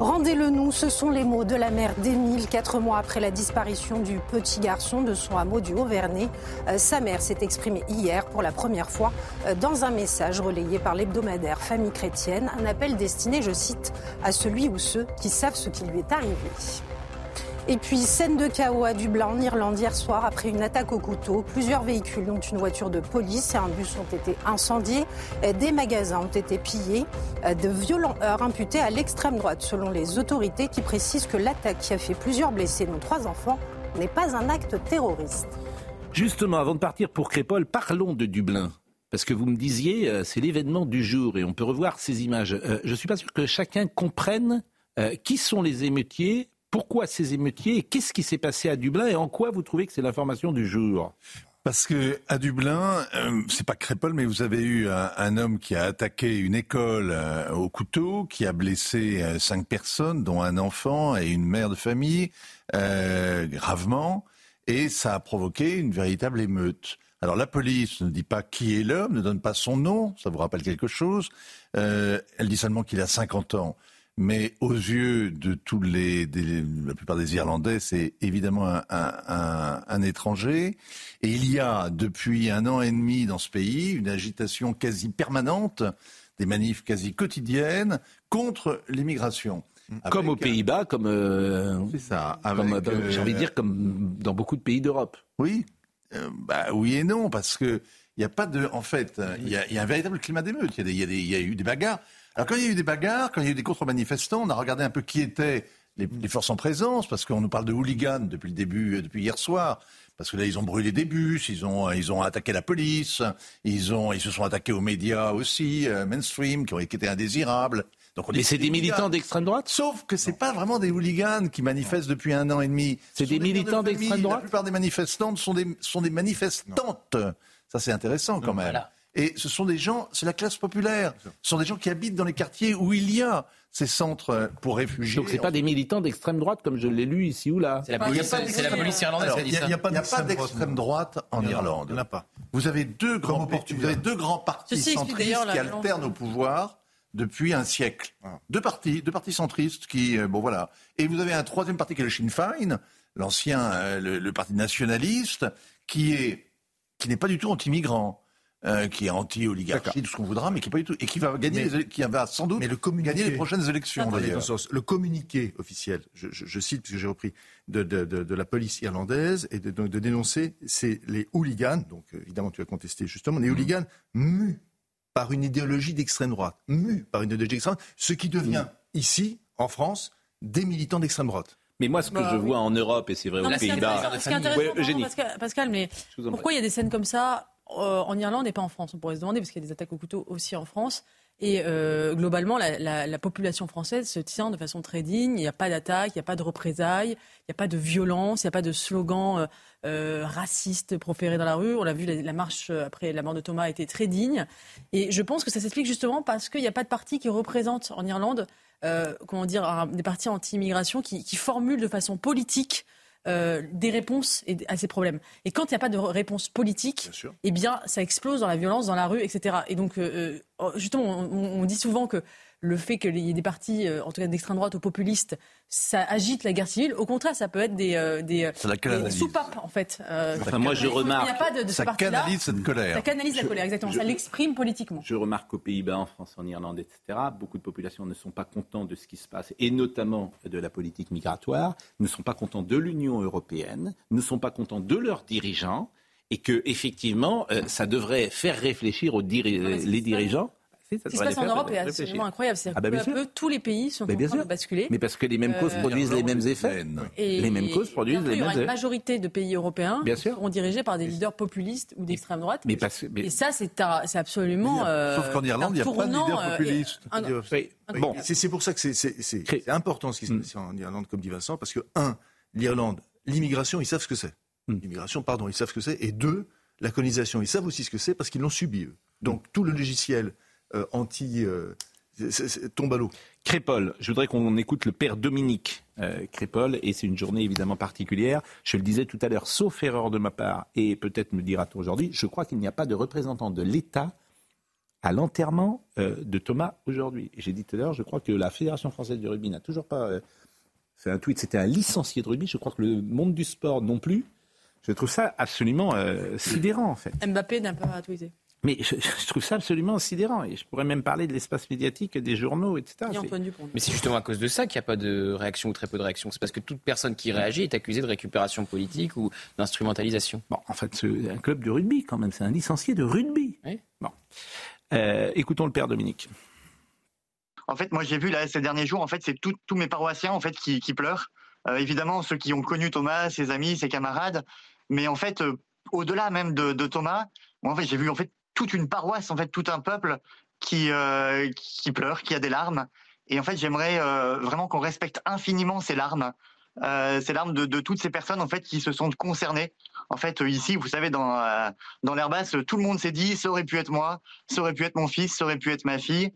Rendez-le nous, ce sont les mots de la mère d'Émile, quatre mois après la disparition du petit garçon de son hameau du Haut-Vernay. Euh, sa mère s'est exprimée hier pour la première fois euh, dans un message relayé par l'hebdomadaire Famille chrétienne, un appel destiné, je cite, à celui ou ceux qui savent ce qui lui est arrivé. Et puis, scène de chaos à Dublin, en Irlande, hier soir, après une attaque au couteau. Plusieurs véhicules, dont une voiture de police et un bus, ont été incendiés. Des magasins ont été pillés. De violents heurts imputés à l'extrême droite, selon les autorités qui précisent que l'attaque qui a fait plusieurs blessés, dont trois enfants, n'est pas un acte terroriste. Justement, avant de partir pour Crépol, parlons de Dublin. Parce que vous me disiez, euh, c'est l'événement du jour et on peut revoir ces images. Euh, je ne suis pas sûr que chacun comprenne euh, qui sont les émeutiers, pourquoi ces émeutiers qu'est-ce qui s'est passé à Dublin et en quoi vous trouvez que c'est l'information du jour? Parce que à Dublin, euh, c'est pas Crépol, mais vous avez eu un, un, homme qui a attaqué une école euh, au couteau, qui a blessé euh, cinq personnes, dont un enfant et une mère de famille, euh, gravement, et ça a provoqué une véritable émeute. Alors la police ne dit pas qui est l'homme, ne donne pas son nom, ça vous rappelle quelque chose. elle dit seulement qu'il a 50 ans mais aux yeux de tous les, des, la plupart des Irlandais, c'est évidemment un, un, un, étranger. Et il y a depuis un an et demi dans ce pays une agitation quasi permanente, des manifs quasi quotidiennes contre l'immigration. Comme aux Pays-Bas, comme, euh, ça, comme euh, j'ai envie de dire comme dans beaucoup de pays d'Europe. Oui, euh, bah oui et non, parce que il n'y a pas de, en fait, il y, a, il y a un véritable climat d'émeute. Il y a eu des bagarres. Alors quand il y a eu des bagarres, quand il y a eu des contre-manifestants, on a regardé un peu qui étaient les, les forces en présence, parce qu'on nous parle de hooligans depuis le début, depuis hier soir. Parce que là, ils ont brûlé des bus, ils ont, ils ont attaqué la police, ils, ont, ils se sont attaqués aux médias aussi, euh, mainstream, qui ont été indésirables. Donc on Mais c'est des militants d'extrême droite Sauf que c'est pas vraiment des hooligans qui manifestent depuis un an et demi. C'est des militants d'extrême droite La plupart des manifestantes sont des, sont des manifestantes. Ça, c'est intéressant quand même. Voilà. Et ce sont des gens, c'est la classe populaire. Ce sont des gens qui habitent dans les quartiers où il y a ces centres pour réfugiés. Donc c'est pas des militants d'extrême droite comme je l'ai lu ici ou là. C'est la police, c'est la police irlandaise qui a dit ça. Il n'y a, pas d'extrême droite en Irlande. Il n'y en a pas. Vous avez deux grands, vous avez deux grands partis centristes qui alternent au pouvoir depuis un siècle. Deux partis, deux partis centristes qui, bon voilà. Et vous avez un troisième parti qui est le Sinn Féin, l'ancien, euh, le, le, parti nationaliste, qui est, qui n'est pas du tout anti-migrant euh, qui est anti-oligarchie, tout ce qu'on voudra, mais qui est pas du tout et qui va gagner, mais, les, qui va sans doute mais le gagner les prochaines élections. Le communiqué officiel, je, je, je cite parce que j'ai repris de, de, de, de, la police irlandaise et de, de dénoncer, c'est les hooligans. Donc évidemment, tu as contesté justement les mmh. hooligans mus par une idéologie d'extrême droite, mus par une idéologie d'extrême droite, ce qui devient mmh. ici, en France, des militants d'extrême droite. Mais moi, ce que bah, je vois en Europe, et c'est vrai aux Pays-Bas. Pascal, mais pourquoi il y a des scènes comme ça euh, en Irlande et pas en France, on pourrait se demander, parce qu'il y a des attaques au couteau aussi en France. Et euh, globalement, la, la, la, population française se tient de façon très digne. Il n'y a pas d'attaque, il n'y a pas de représailles, il n'y a pas de violence, il n'y a pas de slogan euh, euh, racistes proférés dans la rue. On l'a vu, la, marche après la mort de Thomas été très digne. Et je pense que ça s'explique justement parce qu'il n'y a pas de parti qui représente en Irlande, comment dire, des partis anti-immigration qui formulent de façon politique euh, des réponses à ces problèmes. Et quand il n'y a pas de réponse politique, eh bien, ça explose dans la violence, dans la rue, etc. Et donc, euh, euh, justement, on, dit souvent que le fait qu'il y ait des partis, euh, en tout cas d'extrême droite ou populistes, ça agite la guerre civile. Au contraire, ça peut être des, euh, des, euh, soupapes, en fait. enfin, moi, je remarque. Il n'y a pas de, de ça canalise cette colère. Ça canalise la colère, exactement. ça l'exprime politiquement. Je remarque qu'aux Pays-Bas, en France, en Irlande, etc., beaucoup de populations ne sont pas contents de ce qui se passe, et notamment de la politique migratoire, ne sont pas contents de l'Union européenne, ne sont pas contents de leurs dirigeants, et que effectivement, ça devrait faire réfléchir aux les dirigeants ce qui se passe en Europe est absolument incroyable. C'est ah bah peu peu, tous les pays sont en train de basculer. Mais parce que les mêmes causes euh, produisent les mêmes effets. Et les mêmes causes produisent les mêmes effets. Il y aura une majorité de pays européens qui seront dirigés par des leaders populistes ou d'extrême droite. Mais parce, Et ça, c'est absolument. Euh, Sauf qu'en Irlande, il n'y a pas de leaders euh, populistes. Bon, c'est pour ça que c'est important ce qui se passe en Irlande, comme dit Vincent, parce que, un, l'Irlande, l'immigration, ils savent ce que c'est. Hmm. L'immigration, pardon, ils savent ce que c'est. Et deux, la colonisation, ils savent aussi ce que c'est parce qu'ils l'ont subi, eux. Donc, tout le logiciel anti euh, tombe à l'eau. Crépol, je voudrais qu'on écoute le père Dominique euh, Crépol, et c'est une journée évidemment particulière. Je le disais tout à l'heure, sauf erreur de ma part, et peut-être me dira-t-on aujourd'hui, je crois qu'il n'y a pas de représentant de l'État à l'enterrement de Thomas aujourd'hui. J'ai dit tout à l'heure, je crois que la Fédération française du rugby n'a toujours pas fait un tweet, c'était un licencié de rugby, je crois que le monde du sport non plus. Je trouve ça absolument sidérant en fait. Mbappé n'a pas tweeté. Mais je, trouve ça absolument sidérant. Et je pourrais même parler de l'espace médiatique, des journaux, etc. Mais c'est justement à cause de ça qu'il n'y a pas de réaction ou très peu de réaction. C'est parce que toute personne qui réagit est accusée de récupération politique ou d'instrumentalisation. Bon, en fait, c'est un club de rugby quand même. C'est un licencié de rugby. Bon. Euh, écoutons le père Dominique. En fait, moi j'ai vu là ces derniers jours, en fait, c'est tous mes paroissiens en fait qui, pleurent. Euh, évidemment, ceux qui ont connu Thomas, ses amis, ses camarades, mais en fait, euh, au-delà même de, Thomas, moi, en fait, j'ai vu en fait toute une paroisse, en fait, tout un peuple qui, euh, qui pleure, qui a des larmes. Et en fait, j'aimerais euh, vraiment qu'on respecte infiniment ces larmes, euh, ces larmes de, toutes ces personnes en fait qui se sont concernées. En fait, ici, vous savez, dans dans l'Airbus, tout le monde s'est dit, ça aurait pu être moi, ça aurait pu être mon fils, ça aurait pu être ma fille.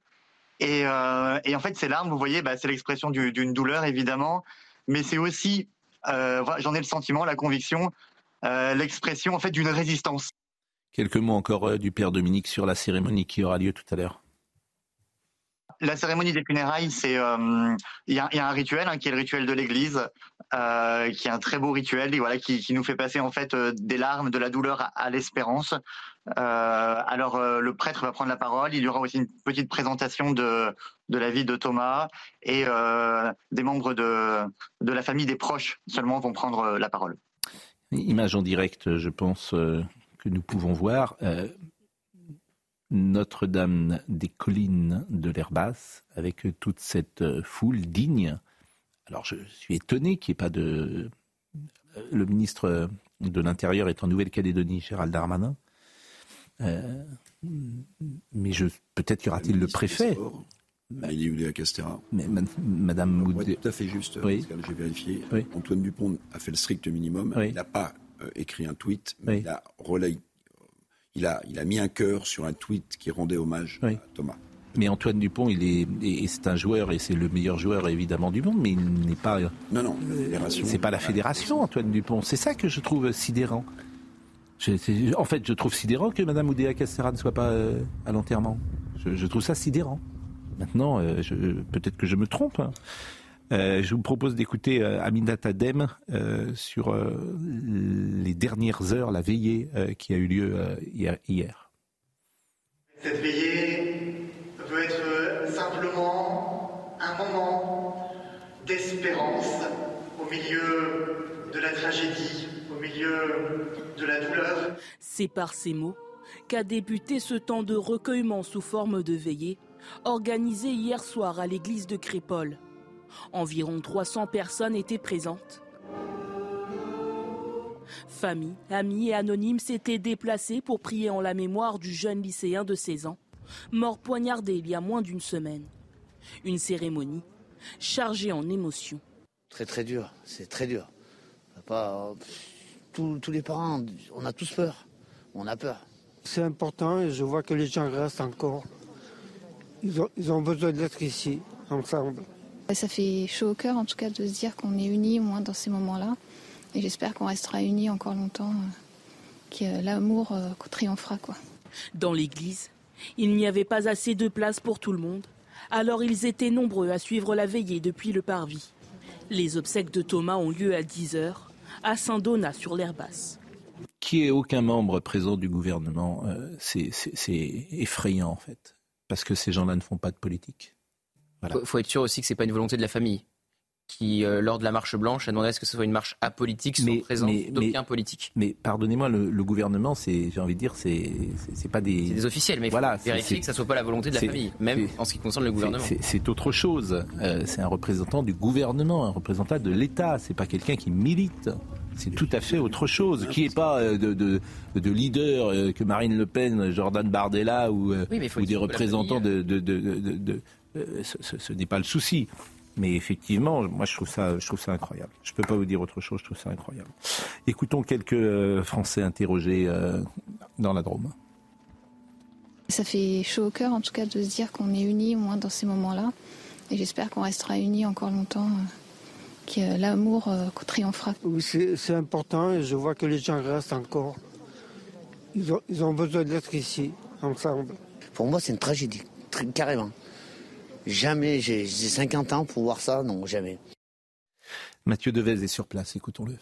Et, et en fait, ces larmes, vous voyez, bah, c'est l'expression d'une douleur évidemment, mais c'est aussi, j'en ai le sentiment, la conviction, l'expression en fait d'une résistance. Quelques mots encore euh, du Père Dominique sur la cérémonie qui aura lieu tout à l'heure. La cérémonie des funérailles, c'est euh, il y, a un rituel hein, qui est le rituel de l'Église, euh, qui est un très beau rituel, et voilà, qui, nous fait passer en fait des larmes, de la douleur à, l'espérance. alors le prêtre va prendre la parole. Il y aura aussi une petite présentation de, de la vie de Thomas et des membres de, de la famille des proches seulement vont prendre la parole. Image en direct, je pense que nous pouvons voir euh, Notre-Dame des collines de l'Herbasse, avec toute cette euh, foule digne. Alors je suis étonné qu'il n'y ait pas de... Euh, le ministre de l'Intérieur est en Nouvelle-Calédonie, Gérald Darmanin. mais je, peut-être y aura-t-il le préfet? Amélie Castera. Mais Madame Moudé. tout à fait juste, j'ai vérifié. Antoine Dupont a fait le strict minimum. Il n'a pas écrit un tweet, mais il, a il, a, il a mis un cœur sur un tweet qui rendait hommage à Thomas. Mais Antoine Dupont, il est, c'est un joueur et c'est le meilleur joueur évidemment du monde, mais il n'est pas. Non, non, C'est pas la fédération, Antoine Dupont. C'est ça que je trouve sidérant. en fait, je trouve sidérant que Mme Oudéa Castera ne soit pas euh, à l'enterrement. Je, trouve ça sidérant. Maintenant, euh, peut-être que je me trompe. Hein. Euh, je vous propose d'écouter euh, Aminata Dem euh, sur les dernières heures, la veillée qui a eu lieu hier. Cette veillée veut être simplement un moment d'espérance au milieu de la tragédie, au milieu de la douleur. C'est par ces mots qu'a débuté ce temps de recueillement sous forme de veillée, organisé hier soir à l'église de Crépole. Environ 300 personnes étaient présentes. Famille, amis et anonymes s'étaient déplacés pour prier en la mémoire du jeune lycéen de 16 ans, mort poignardé il y a moins d'une semaine. Une cérémonie chargée en émotions. Très très dur, c'est très dur. Pas, tous, les parents, on a tous peur. On a peur. C'est important et je vois que les gens restent encore. Ils ont, ils ont besoin d'être ici, ensemble. Ça fait chaud au cœur en tout cas de se dire qu'on est unis au moins dans ces moments-là. Et j'espère qu'on restera unis encore longtemps, que l'amour triomphera. Quoi. Dans l'église, il n'y avait pas assez de place pour tout le monde. Alors ils étaient nombreux à suivre la veillée depuis le parvis. Les obsèques de Thomas ont lieu à 10h à Saint-Donat sur l'air basse. Qui est aucun membre présent du gouvernement, c'est effrayant en fait, parce que ces gens-là ne font pas de politique. Il faut, être sûr aussi que ce n'est pas une volonté de la famille qui, euh, lors de la marche blanche, a demandé à ce que ce soit une marche apolitique, sans présence d'aucun politique. Mais pardonnez-moi, le, gouvernement, c'est, j'ai envie de dire, c'est, c'est, pas des. C'est des officiels, mais il voilà, faut vérifier que ça soit pas la volonté de la famille, même en ce qui concerne le gouvernement. C'est, autre chose. Euh, c'est un représentant du gouvernement, un représentant de l'État. C'est pas quelqu'un qui milite. C'est tout à fait autre chose, qui n'est pas euh, de, de, de, leader que Marine Le Pen, Jordan Bardella ou, ou des représentants de, de, ce, ce n'est pas le souci. Mais effectivement, moi je trouve ça, je trouve ça incroyable. Je ne peux pas vous dire autre chose, je trouve ça incroyable. Écoutons quelques euh, Français interrogés euh, dans la Drôme. Ça fait chaud au cœur en tout cas de se dire qu'on est unis au moins dans ces moments-là. Et j'espère qu'on restera unis encore longtemps, euh, que l'amour triomphera. Oui, c'est important et je vois que les gens restent encore. Ils ont, ils ont besoin d'être ici, ensemble. Pour moi, c'est une tragédie, carrément. Jamais, j'ai 50 ans pour voir ça, non, jamais. Mathieu Devez est sur place, écoutons-le.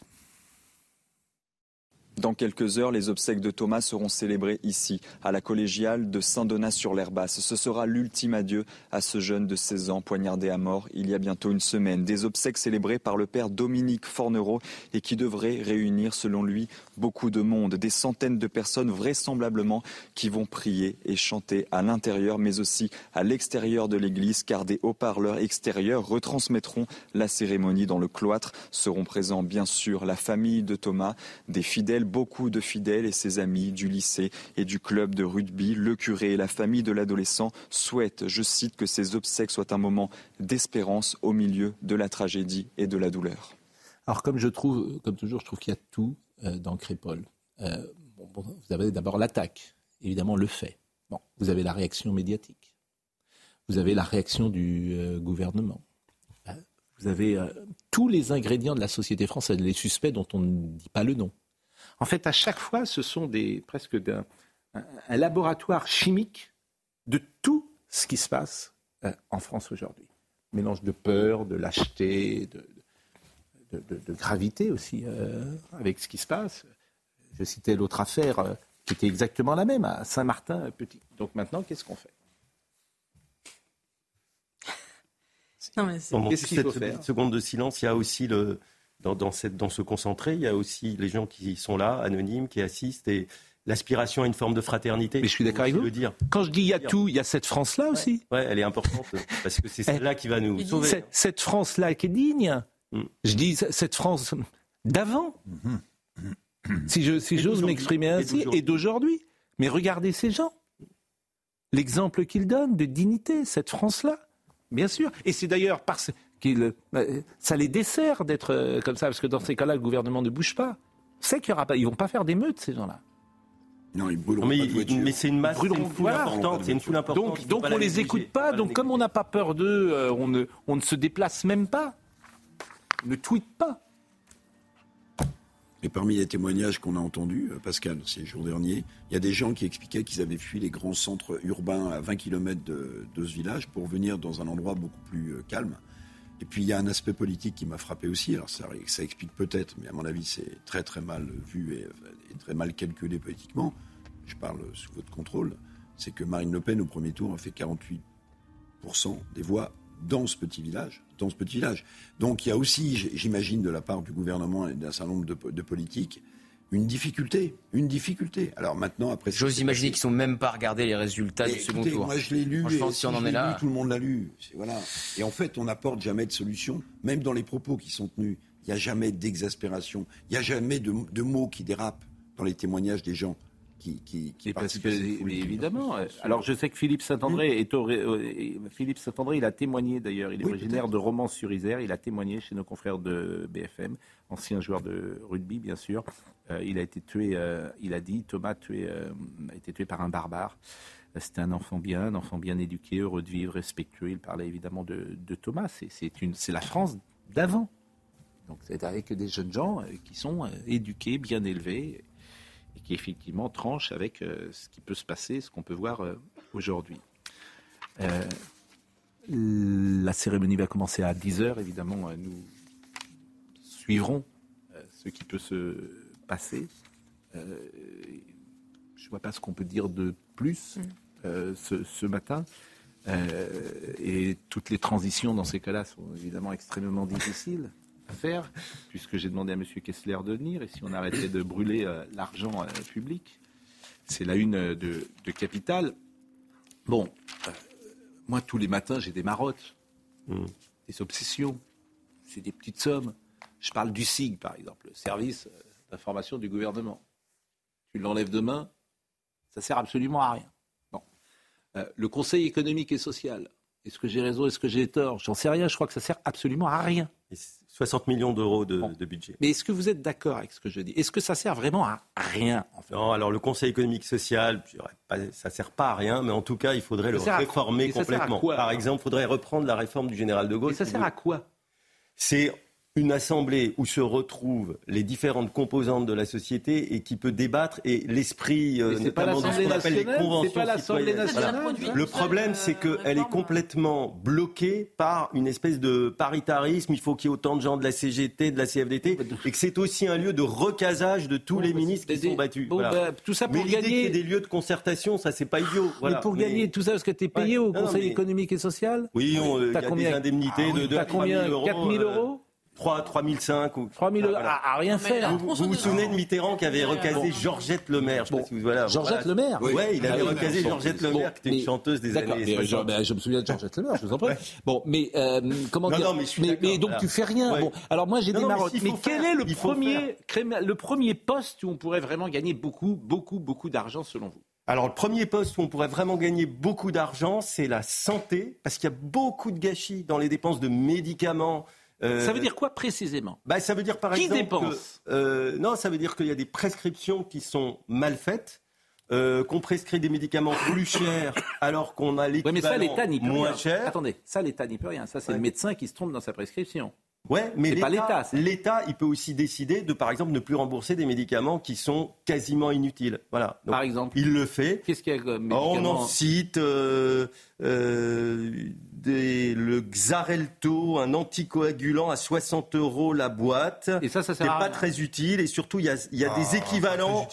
Dans quelques heures, les obsèques de Thomas seront célébrées ici, à la collégiale de Saint-Donat-sur-l'Herbasse. Ce sera l'ultime adieu à ce jeune de 16 ans poignardé à mort il y a bientôt une semaine. Des obsèques célébrées par le père Dominique Fornereau et qui devraient réunir, selon lui, beaucoup de monde. Des centaines de personnes, vraisemblablement, qui vont prier et chanter à l'intérieur, mais aussi à l'extérieur de l'église, car des haut-parleurs extérieurs retransmettront la cérémonie dans le cloître. Seront présents, bien sûr, la famille de Thomas, des fidèles beaucoup de fidèles et ses amis du lycée et du club de rugby. Le curé et la famille de l'adolescent souhaitent, je cite, que ces obsèques soient un moment d'espérance au milieu de la tragédie et de la douleur. Alors comme je trouve, comme toujours, je trouve qu'il y a tout euh, dans Crépole. Euh, vous avez d'abord l'attaque, évidemment le fait. Bon, vous avez la réaction médiatique. Vous avez la réaction du euh, gouvernement. Vous avez tous les ingrédients de la société française, les suspects dont on ne dit pas le nom. En fait, à chaque fois, ce sont des, presque un, laboratoire chimique de tout ce qui se passe euh, en France aujourd'hui. Mélange de peur, de lâcheté, de, gravité aussi euh, avec ce qui se passe. Je citais l'autre affaire euh, qui était exactement la même à Saint-Martin-Petit. Donc maintenant, qu'est-ce qu'on fait? Faut faire? Seconde de silence, il y a aussi le, dans, dans, cette, dans ce concentré, il y a aussi les gens qui sont là, anonymes, qui assistent, et l'aspiration à une forme de fraternité. Mais je suis d'accord avec vous. dire. Quand je dis il y a tout, il y a cette France-là aussi. Ouais, elle est importante, parce que c'est celle-là qui va nous sauver. Cette, France-là qui est digne. Mm. Je dis cette France d'avant. Mm-hmm. Si j'ose m'exprimer ainsi, et d'aujourd'hui. Mais regardez ces gens. L'exemple qu'ils donnent de dignité, cette France-là. Bien sûr. Et c'est d'ailleurs parce euh, ça les dessert d'être euh, comme ça, parce que dans ces cas-là, le gouvernement ne bouge pas. C'est qu'il y aura pas, ils vont pas faire d'émeutes ces gens-là. Non, ils brûleront mais, mais c'est une masse, c'est une foule importante. C'est une foule importante. Donc, donc on les écoute pas. Donc comme on n'a pas peur d'eux, euh, on, ne, on ne se déplace même pas. On ne tweet pas. Et parmi les témoignages qu'on a entendus, Pascal, ces jours derniers, il y a des gens qui expliquaient qu'ils avaient fui les grands centres urbains à 20 km de, de, ce village pour venir dans un endroit beaucoup plus calme. Et puis il y a un aspect politique qui m'a frappé aussi. Alors ça, explique peut-être, mais à mon avis c'est très très mal vu et, très mal calculé politiquement. Je parle sous votre contrôle. C'est que Marine Le Pen au premier tour a fait 48% des voix dans ce petit village, dans ce petit village. Donc il y a aussi, j'imagine, de la part du gouvernement et d'un certain nombre de politiques, une difficulté, une difficulté. Alors maintenant, après, j'ose imaginer qu'ils sont même pas regardé les résultats du second tour. Moi, je l'ai lu. Franchement, si, on en est là, tout le monde l'a lu. Voilà. Et en fait, on n'apporte jamais de solution, même dans les propos qui sont tenus. Il n'y a jamais d'exaspération. Il n'y a jamais de, de mots qui dérapent dans les témoignages des gens qui, qui, parce que, évidemment. Alors je sais que Philippe Saint-André est euh, Philippe Saint-André, il a témoigné d'ailleurs. Il est originaire de Romans-sur-Isère. Il a témoigné chez nos confrères de BFM, ancien joueur de rugby bien sûr. Euh, il a été tué. Euh, il a dit Thomas tué, a été tué par un barbare. C'était un enfant bien, un enfant bien éduqué, heureux de vivre, respectueux. Il parlait évidemment de, de Thomas. C'est une, c'est la France d'avant. Donc c'est avec des jeunes gens euh, qui sont euh, éduqués, bien élevés, qui effectivement tranchent avec ce qui peut se passer, ce qu'on peut voir aujourd'hui. la cérémonie va commencer à 10h, évidemment, nous suivrons ce qui peut se passer. je ne vois pas ce qu'on peut dire de plus mm. ce, ce, matin. et toutes les transitions dans ces cas-là sont évidemment extrêmement difficiles faire, puisque j'ai demandé à M. Kessler de venir, et si on arrêtait de brûler euh, l'argent euh, public, c'est la une euh, de, Capital. Bon, moi, tous les matins, j'ai des marottes, hmm. des obsessions, c'est des petites sommes. Je parle du SIG, par exemple, le service d'information du gouvernement. Tu l'enlèves demain, ça sert absolument à rien. Bon. le Conseil économique et social, est-ce que j'ai raison, est-ce que j'ai tort? J'en sais rien, je crois que ça sert absolument à rien. 60 millions d'euros de, budget. Mais est-ce que vous êtes d'accord avec ce que je dis? Est-ce que ça sert vraiment à rien Non, alors le Conseil économique social, ça ne sert pas à rien, mais en tout cas, il faudrait le réformer complètement. Par exemple, il faudrait reprendre la réforme du général de Gaulle. Et ça sert à quoi? C'est une assemblée où se retrouvent les différentes composantes de la société et qui peut débattre et l'esprit euh, notamment de ce qu'on appelle les conventions citoyennes. Le problème, c'est qu'elle est complètement bloquée par une espèce de paritarisme. Il faut qu'il y ait autant de gens de la CGT, de la CFDT, et que c'est aussi un lieu de recasage de tous les ministres qui sont battus. Bah, tout ça pour Mais gagner. Qu'il y ait des lieux de concertation, ça c'est pas idiot. Mais pour gagner tout ça, parce que tu es payé au Conseil économique et social Oui, il y a des indemnités de, de 4 000 euros. 4 000 euros 3, 3005 ou 3000 euros à, rien faire. Vous, vous, souvenez de Mitterrand qui avait recasé Georgette Lemaire je si vous, voilà, Georgette Lemaire. Oui, ouais, il avait ah recasé Georgette Lemaire, qui était une chanteuse des années mais, je, mais je, me souviens de Georgette Lemaire, je vous en prie. Bon, mais euh, comment non, dire non, mais, mais, donc tu fais rien. Bon, alors moi j'ai des marottes. Mais, quel est le premier, le premier poste où on pourrait vraiment gagner beaucoup, beaucoup, beaucoup d'argent selon vous? Alors le premier poste où on pourrait vraiment gagner beaucoup d'argent, c'est la santé, parce qu'il y a beaucoup de gâchis dans les dépenses de médicaments, euh, ça veut dire quoi précisément? Bah, Ça veut dire par qui exemple. dépense? euh, Non, ça veut dire qu'il y a des prescriptions qui sont mal faites. Euh, qu'on prescrit des médicaments plus chers alors qu'on a l'équivalent ouais, moins cher. Attendez, ça l'État n'y peut rien. Ça c'est le médecin qui se trompe dans sa prescription. Ouais, mais l'État, l'État, il peut aussi décider de, par exemple, ne plus rembourser des médicaments qui sont quasiment inutiles. Voilà. par exemple. Il le fait. Qu'est-ce qu'il y a comme On en cite euh, euh, des, le Xarelto, un anticoagulant à 60 euros la boîte. Et ça, ça sert à pas très utile. Et surtout, il y a, il y a des ah, équivalents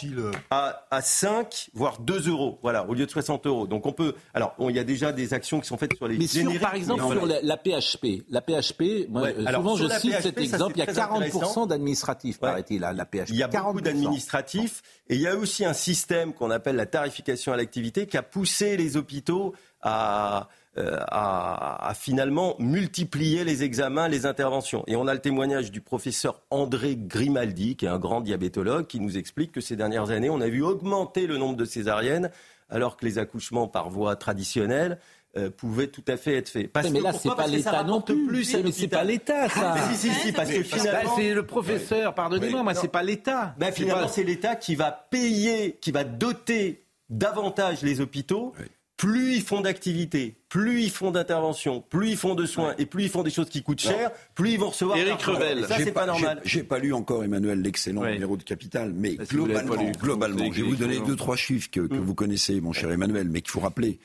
à, à 5, voire 2 euros. Voilà, au lieu de 60 euros. Donc on peut. Alors, il y a déjà des actions qui sont faites sur les. Mais sur, par exemple, sur la, PHP. La PHP, moi, souvent je cite cet exemple. Il y a 40% d'administratifs, paraît-il, à la PHP. Il y a beaucoup d'administratifs. Et il y a aussi un système qu'on appelle la tarification à l'activité qui a poussé les hôpitaux à, euh, à, finalement multiplier les examens, les interventions. Et on a le témoignage du professeur André Grimaldi, qui est un grand diabétologue, qui nous explique que ces dernières années, on a vu augmenter le nombre de césariennes, alors que les accouchements par voie traditionnelle euh, pouvaient tout à fait être faits. mais là, c'est pas l'État non plus. mais c'est pas l'État, ça. si, si, si, parce que finalement, c'est le professeur. Pardonnez-moi, moi, c'est pas l'État. Ben, finalement, c'est l'État qui va payer, qui va doter davantage les hôpitaux plus ils font d'activités, plus ils font d'interventions, plus ils font de soins et plus ils font des choses qui coûtent cher, plus ils vont recevoir. Eric Revel, ça c'est pas, normal. J'ai pas lu encore Emmanuel l'excellent numéro de Capital, mais globalement, globalement, je vais vous donner deux trois chiffres que, hum. vous connaissez, mon cher Emmanuel, mais qu'il faut rappeler.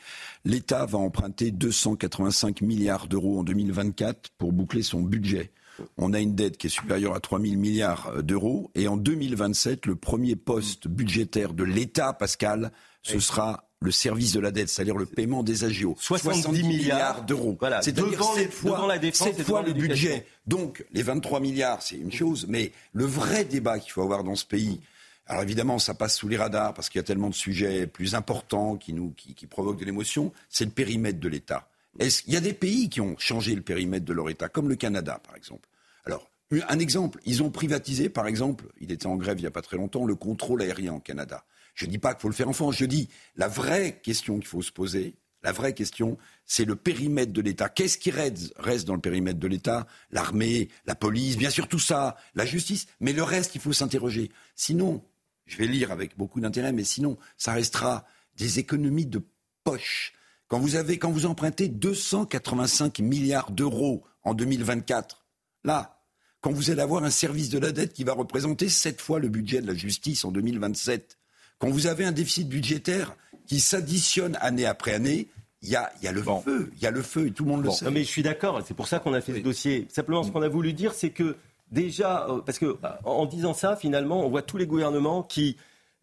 L'État va emprunter 285 milliards d'euros en 2024 pour boucler son budget. On a une dette qui est supérieure à 3 000 milliards d'euros. Et en 2027, le premier poste budgétaire de l'État, Pascal, ce sera le service de la dette, c'est-à-dire le paiement des agios. 70, milliards, d'euros. Voilà. C'est-à-dire cette fois, la défense, cette fois le budget. Donc, les 23 milliards, c'est une chose, mais le vrai débat qu'il faut avoir dans ce pays, alors évidemment, ça passe sous les radars parce qu'il y a tellement de sujets plus importants qui, nous, qui, qui provoquent de l'émotion, c'est le périmètre de l'État. Il y a des pays qui ont changé le périmètre de leur État, comme le Canada, par exemple. Alors, un exemple, ils ont privatisé, par exemple, il était en grève il n'y a pas très longtemps, le contrôle aérien au Canada. Je ne dis pas qu'il faut le faire en France, je dis la vraie question qu'il faut se poser, la vraie question, c'est le périmètre de l'État. Qu'est-ce qui reste dans le périmètre de l'État? L'armée, la police, bien sûr tout ça, la justice, mais le reste, il faut s'interroger. Sinon, je vais lire avec beaucoup d'intérêt, mais sinon, ça restera des économies de poche. Quand vous, avez, quand vous empruntez 285 milliards d'euros en 2024, là, quand vous allez avoir un service de la dette qui va représenter sept fois le budget de la justice en 2027, quand vous avez un déficit budgétaire qui s'additionne année après année, il y a, y a, le feu, il y a le feu et tout le monde le sait. Non, mais je suis d'accord, c'est pour ça qu'on a fait ce dossier. Simplement, ce qu'on a voulu dire, c'est que déjà, euh, parce que en disant ça, finalement, on voit tous les gouvernements qui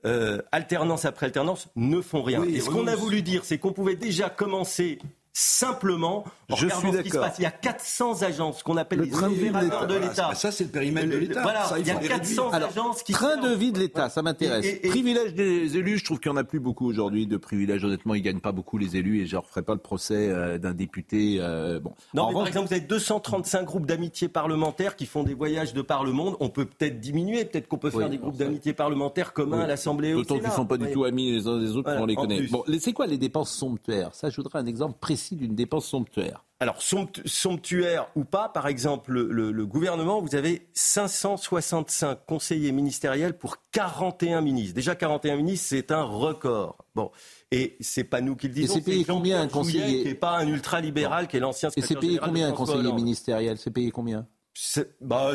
euh, alternance après alternance, ne font rien. Oui, et ce qu'on a voulu dire, c'est qu'on pouvait déjà commencer simplement en Je regardant suis ce qui se d'accord. passe. Il y a 400 agences qu'on appelle Le les train de vie de l'État. l'État. Ça, c'est le périmètre de l'État. Voilà, Ça, il y a faut les 400 réduire. agences qui Train de vie de l'État, ça m'intéresse. Et- et- Privilège des élus, je trouve qu'il n'y en a plus beaucoup aujourd'hui de privilèges. Honnêtement, ils gagnent pas beaucoup les élus et je ne referai pas le procès euh, d'un député. euh, bon. Non, mais par exemple, vous avez 235 groupes d'amitié parlementaires qui font des voyages de par le monde. On peut peut-être diminuer, peut-être qu'on peut faire Oui, des groupes d'amitié parlementaires communs Oui. à l'Assemblée et au D'autant qu'ils ne sont pas du tout amis les uns des autres, on les connaît. Bon, c'est quoi les dépenses somptuaires? Ça, je voudrais un exemple précis d'une dépense somptuaire. Alors, somptu- somptuaire ou pas, par exemple, le, gouvernement, vous avez 565 conseillers ministériels pour 41 ministres. Déjà, 41 ministres, c'est un record. Bon, et c'est pas nous qui le disons. c'est payé combien un conseiller qui n'est pas un ultra-libéral, qui est l'ancien Et c'est payé combien un conseiller ministériel? C'est payé combien? Bah,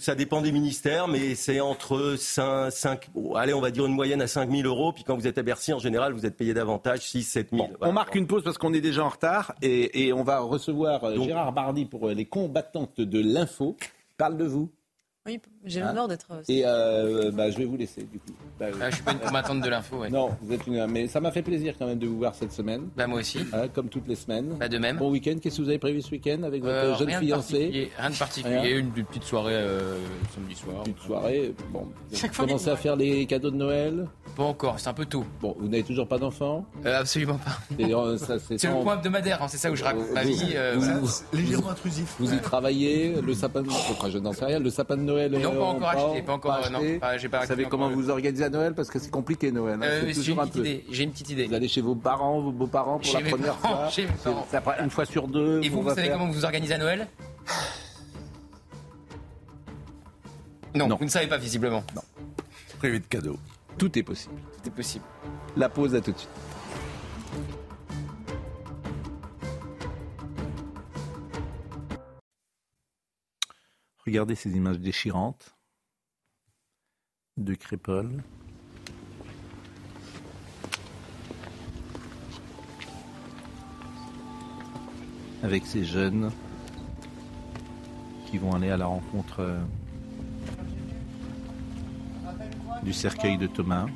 ça dépend des ministères, mais c'est entre 5, allez, on va dire une moyenne à 5 000 euros. Puis quand vous êtes à Bercy, en général, vous êtes payé davantage, 6 7 000. On marque une pause parce qu'on est déjà en retard et, et on va recevoir euh, Donc- Gérard Bardi pour euh, les combattantes de l'info. Parle de vous. Oui, j'ai Hein l'honneur d'être. Et euh, bah, je vais vous laisser du coup. Bah, oui. Ah, je suis pas une combattante de l'info, ouais. Non, vous êtes une... mais ça m'a fait plaisir quand même de vous voir cette semaine. Bah, moi aussi. Hein, comme toutes les semaines. Bah, de même. Bon week-end. Qu'est-ce que vous avez prévu ce week-end avec votre Euh, jeune rien de fiancé particulier, Rien de particulier. Rien Une petite soirée euh, samedi soir. Petite soirée. Bon, vous Chaque fois, commencez à faire les cadeaux de Noël Pas encore, c'est un peu tôt. Bon, vous n'avez toujours pas d'enfant Euh, absolument pas. Euh, c'est le point hebdomadaire, hein, c'est ça où je raconte ma Vous- vie. euh, vous- voilà. vous- Légèrement intrusif. Vous y travaillez, le sapin de enfin, je n'en sais rien, le sapin de Noël. Non, euh, pas encore acheté, pas encore, acheté. non, pas- j'ai pas Vous savez comment vous organisez à Noël parce que c'est compliqué Noël. hein, Euh, c'est toujours un petite peu. idée. J'ai une petite idée. Vous allez chez vos parents, vos beaux-parents pour Chez la première parents, fois. chez mes C'est- parents. c'est après une fois sur deux. Et vous, vous savez faire- comment vous vous organisez à Noël non, vous ne savez pas visiblement. Non. Privé de cadeaux. Tout est possible. C'est possible. La pause à tout de suite. Regardez ces images déchirantes de Crépole. Avec ces jeunes qui vont aller à la rencontre euh, du cercueil de Thomas.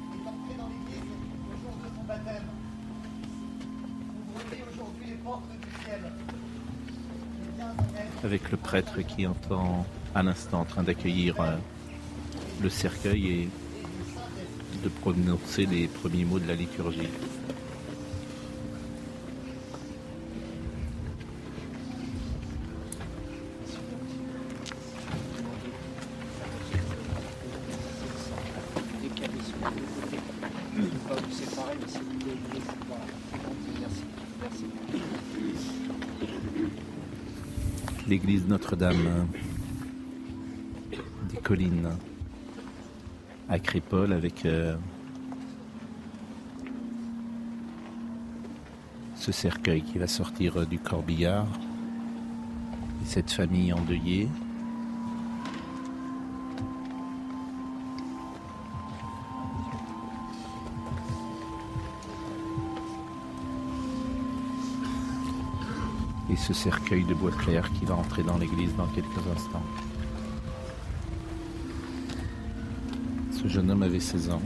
Avec le prêtre qui entend à l'instant en train d'accueillir euh, le cercueil et de prononcer les premiers mots de la liturgie. Notre-Dame euh, des collines à Crépole avec euh, ce cercueil qui va sortir euh, du corbillard et cette famille endeuillée. Ce cercueil de bois clair qui va entrer dans l'église dans quelques instants. Ce jeune homme avait 16 ans.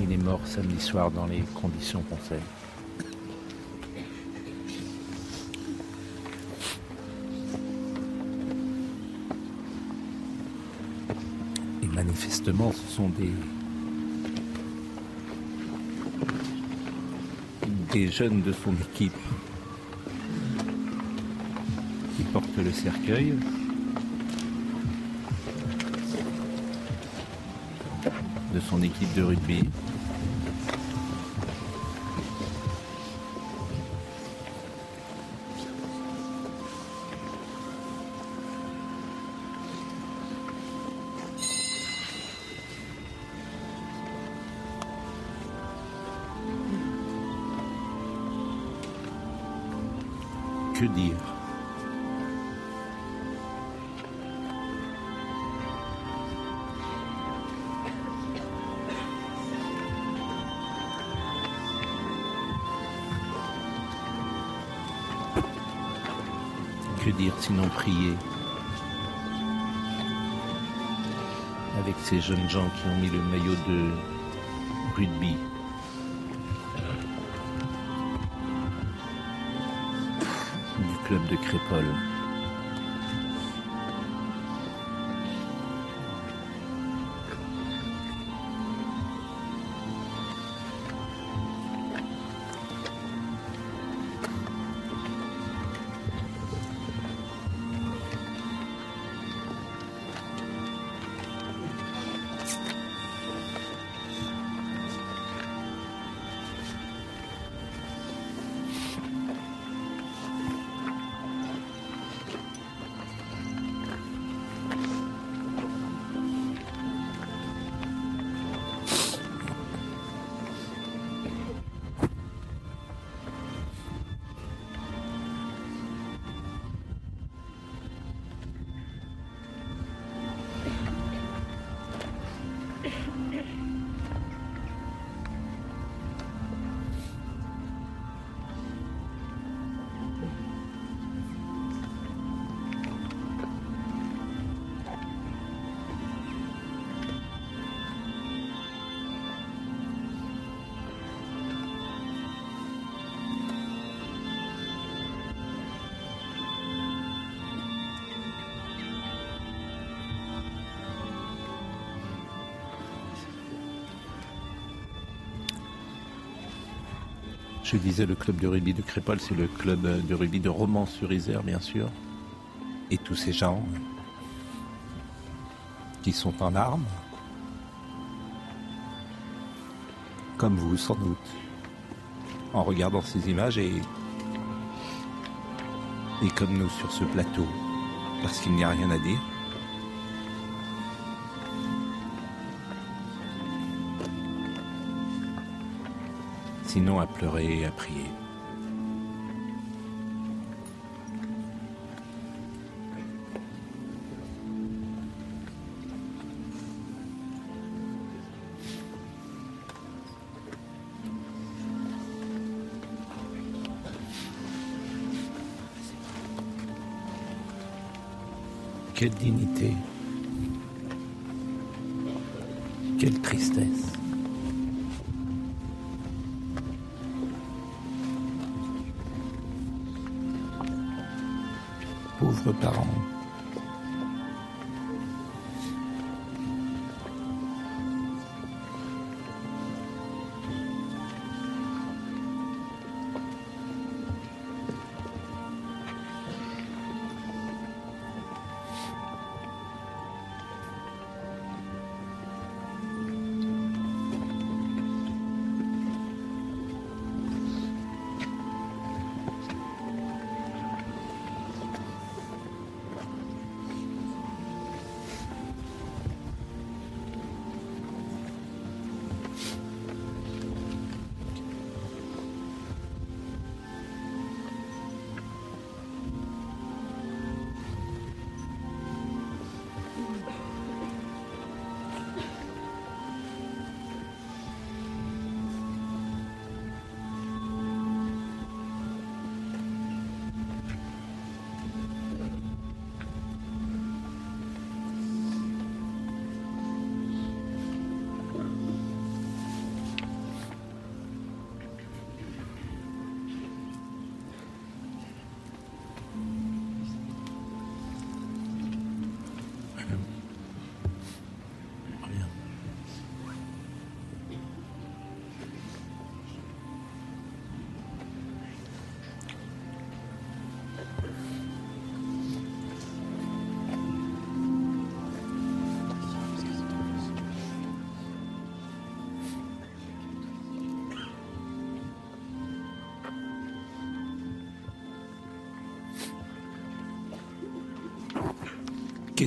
Il est mort samedi soir dans les conditions qu'on sait. Et manifestement, ce sont des, jeunes de son équipe qui portent le cercueil. de son équipe de rugby. Dire sinon prier avec ces jeunes gens qui ont mis le maillot de rugby du club de Crépole. Je disais, le club de rugby de Crépole, c'est le club de rugby de Romans-sur-Isère, bien sûr. Et tous ces gens qui sont en armes, comme vous sans doute, en regardant ces images et, et comme nous sur ce plateau, parce qu'il n'y a rien à dire. Sinon à pleurer et à prier. Quelle dignité, quelle tristesse. Pauvres parents.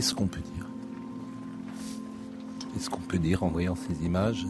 Qu'est-ce qu'on peut dire? Qu'est-ce qu'on peut dire en voyant ces images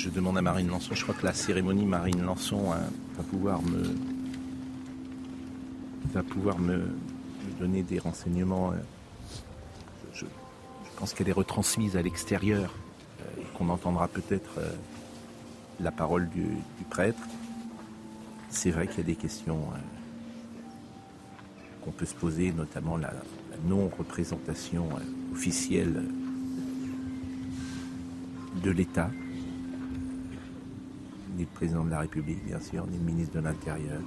je demande à Marine Lançon, je crois que la cérémonie Marine Lançon hein, va pouvoir me va pouvoir me, donner des renseignements. Euh, je, pense qu'elle est retransmise à l'extérieur euh, et qu'on entendra peut-être euh, la parole du, prêtre. C'est vrai qu'il y a des questions qu'on peut se poser, notamment la, la non-représentation officielle de l'État, ni le président de la République, bien sûr, ni le ministre de l'Intérieur.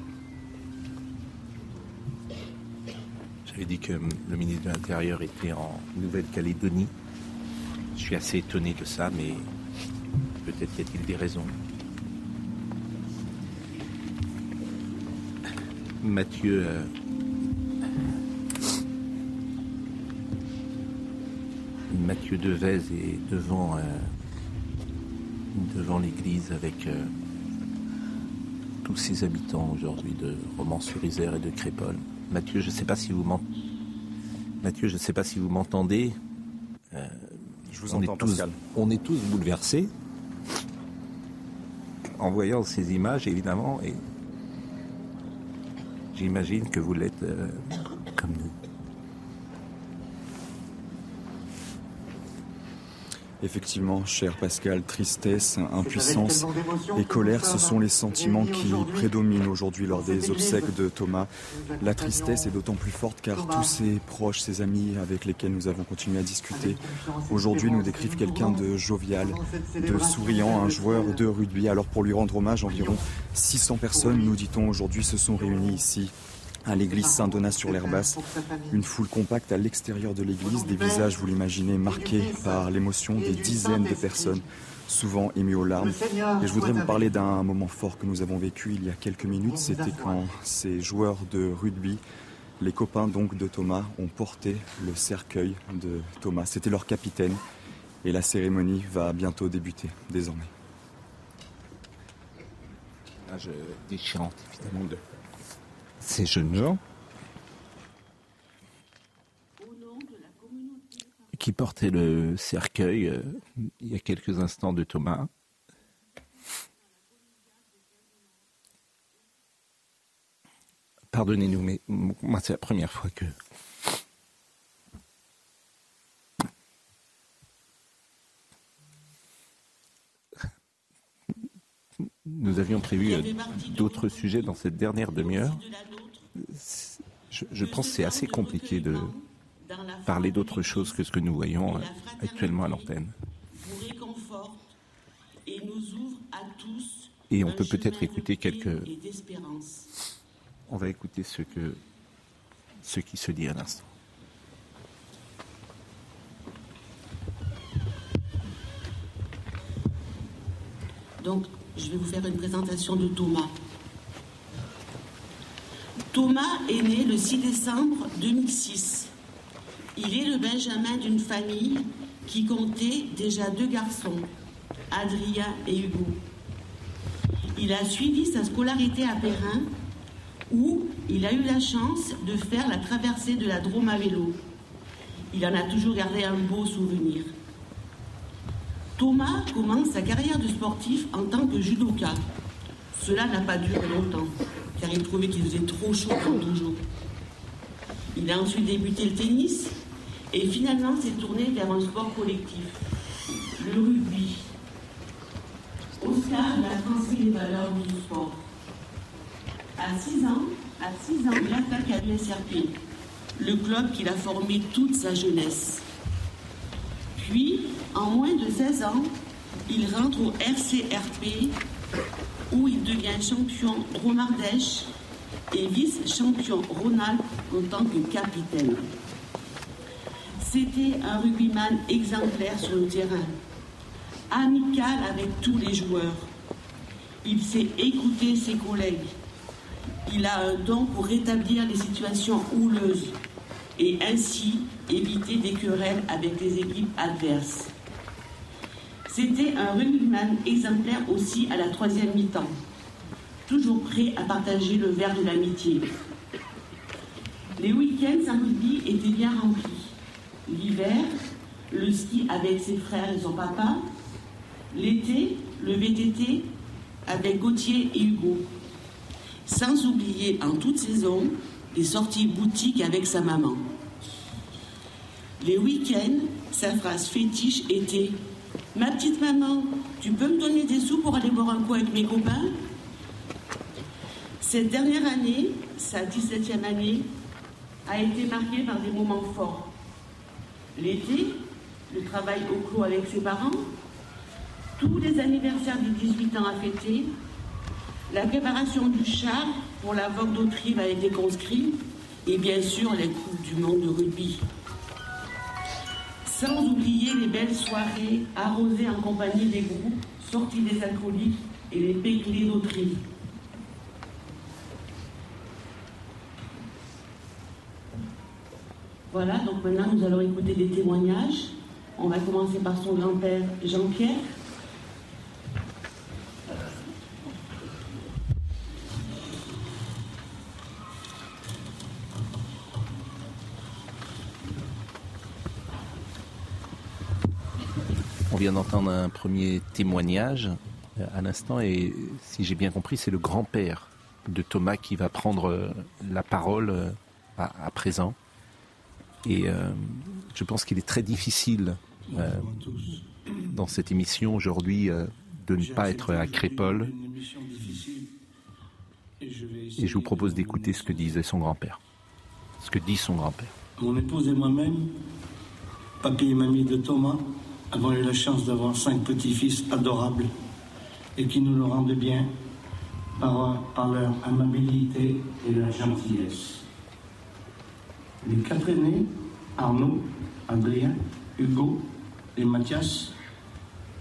J'avais dit que le ministre de l'Intérieur était en Nouvelle-Calédonie. Je suis assez étonné de ça, mais peut-être y a-t-il des raisons. Mathieu. Euh, Mathieu Devez est devant, euh, devant l'église avec euh, tous ses habitants aujourd'hui de Romans-sur-Isère et de Crépole. Mathieu, je ne sais pas si vous Mathieu, je sais pas si vous m'entendez. Euh, je vous on entends, est tous, On est tous bouleversés en voyant ces images, évidemment, et j'imagine que vous l'êtes euh, comme nous. Effectivement, cher Pascal, tristesse, impuissance et colère, ce sont les sentiments qui prédominent aujourd'hui lors des obsèques de Thomas. La tristesse est d'autant plus forte car tous ses proches, ses amis avec lesquels nous avons continué à discuter, aujourd'hui nous décrivent quelqu'un de jovial, de souriant, un joueur de rugby. Alors pour lui rendre hommage, environ 600 personnes, nous dit-on aujourd'hui, se sont réunies ici à l'église Saint-Donat sur l'Herbasse. Une foule compacte à l'extérieur de l'église, des visages, vous l'imaginez, marqués par l'émotion des dizaines de personnes, souvent émues aux larmes. Et je voudrais vous parler d'un moment fort que nous avons vécu il y a quelques minutes. C'était quand ces joueurs de rugby, les copains donc de Thomas, ont porté le cercueil de Thomas. C'était leur capitaine. Et la cérémonie va bientôt débuter, désormais. Déchirante, évidemment, de ces jeunes gens qui portaient le cercueil euh, il y a quelques instants de Thomas. Pardonnez-nous, mais moi c'est la première fois que nous avions prévu euh, d'autres sujets dans cette dernière demi-heure. Je, pense que c'est assez compliqué de parler d'autre chose que ce que nous voyons euh, actuellement à l'antenne. Et on peut peut-être écouter quelques. On va écouter ce que ce qui se dit à l'instant. Donc, je vais vous faire une présentation de Thomas. Thomas est né le 6 décembre 2006. Il est le benjamin d'une famille qui comptait déjà deux garçons, Adrien et Hugo. Il a suivi sa scolarité à Perrin, où il a eu la chance de faire la traversée de la Drôme à vélo. Il en a toujours gardé un beau souvenir. Thomas commence sa carrière de sportif en tant que judoka. Cela n'a pas duré longtemps, car il trouvait qu'il faisait trop chaud pour toujours. Il a ensuite débuté le tennis et finalement s'est tourné vers un sport collectif, le rugby. Oscar a transmis les valeurs du sport. À 6 ans, à 6 ans, il attaque à l'USRP, le club qu'il a formé toute sa jeunesse. Puis, en moins de 16 ans, il rentre au RCRP où il devient champion Romardèche et vice-champion Ronald en tant que capitaine. C'était un rugbyman exemplaire sur le terrain, amical avec tous les joueurs. Il sait écouter ses collègues. Il a un don pour rétablir les situations houleuses et ainsi éviter des querelles avec les équipes adverses. C'était un rugbyman exemplaire aussi à la troisième mi-temps, toujours prêt à partager le verre de l'amitié. Les week-ends en rugby étaient bien remplis. L'hiver, le ski avec ses frères et son papa. L'été, le VTT avec Gauthier et Hugo. Sans oublier en toute saison les sorties boutiques avec sa maman. Les week-ends, sa phrase fétiche était Ma petite maman, tu peux me donner des sous pour aller boire un coup avec mes copains? Cette dernière année, sa 17e année, a été marquée par des moments forts. L'été, le travail au clos avec ses parents, tous les anniversaires de 18 ans à fêter, la préparation du char pour la vogue d'Autrive avec les conscrits et bien sûr les Coupes du monde de rugby. Sans oublier les belles soirées arrosées en compagnie des groupes, sorties des alcooliques et les péclés d'Autrive. Voilà, donc maintenant nous allons écouter des témoignages. On va commencer par son grand-père Jean-Pierre. Vient d'entendre un premier témoignage euh, à l'instant et si j'ai bien compris, c'est le grand-père de Thomas qui va prendre euh, la parole euh, à, présent. Et je pense qu'il est très difficile dans cette émission aujourd'hui de ne pas être à Crépole. Et je vous propose d'écouter ce que disait son grand-père. Ce que dit son grand-père. Mon épouse et moi-même, papy et mamie de Thomas, avons eu la chance d'avoir cinq petits-fils adorables et qui nous le rendent bien par, leur amabilité et leur gentillesse. Les quatre aînés, Arnaud, Adrien, Hugo et Mathias,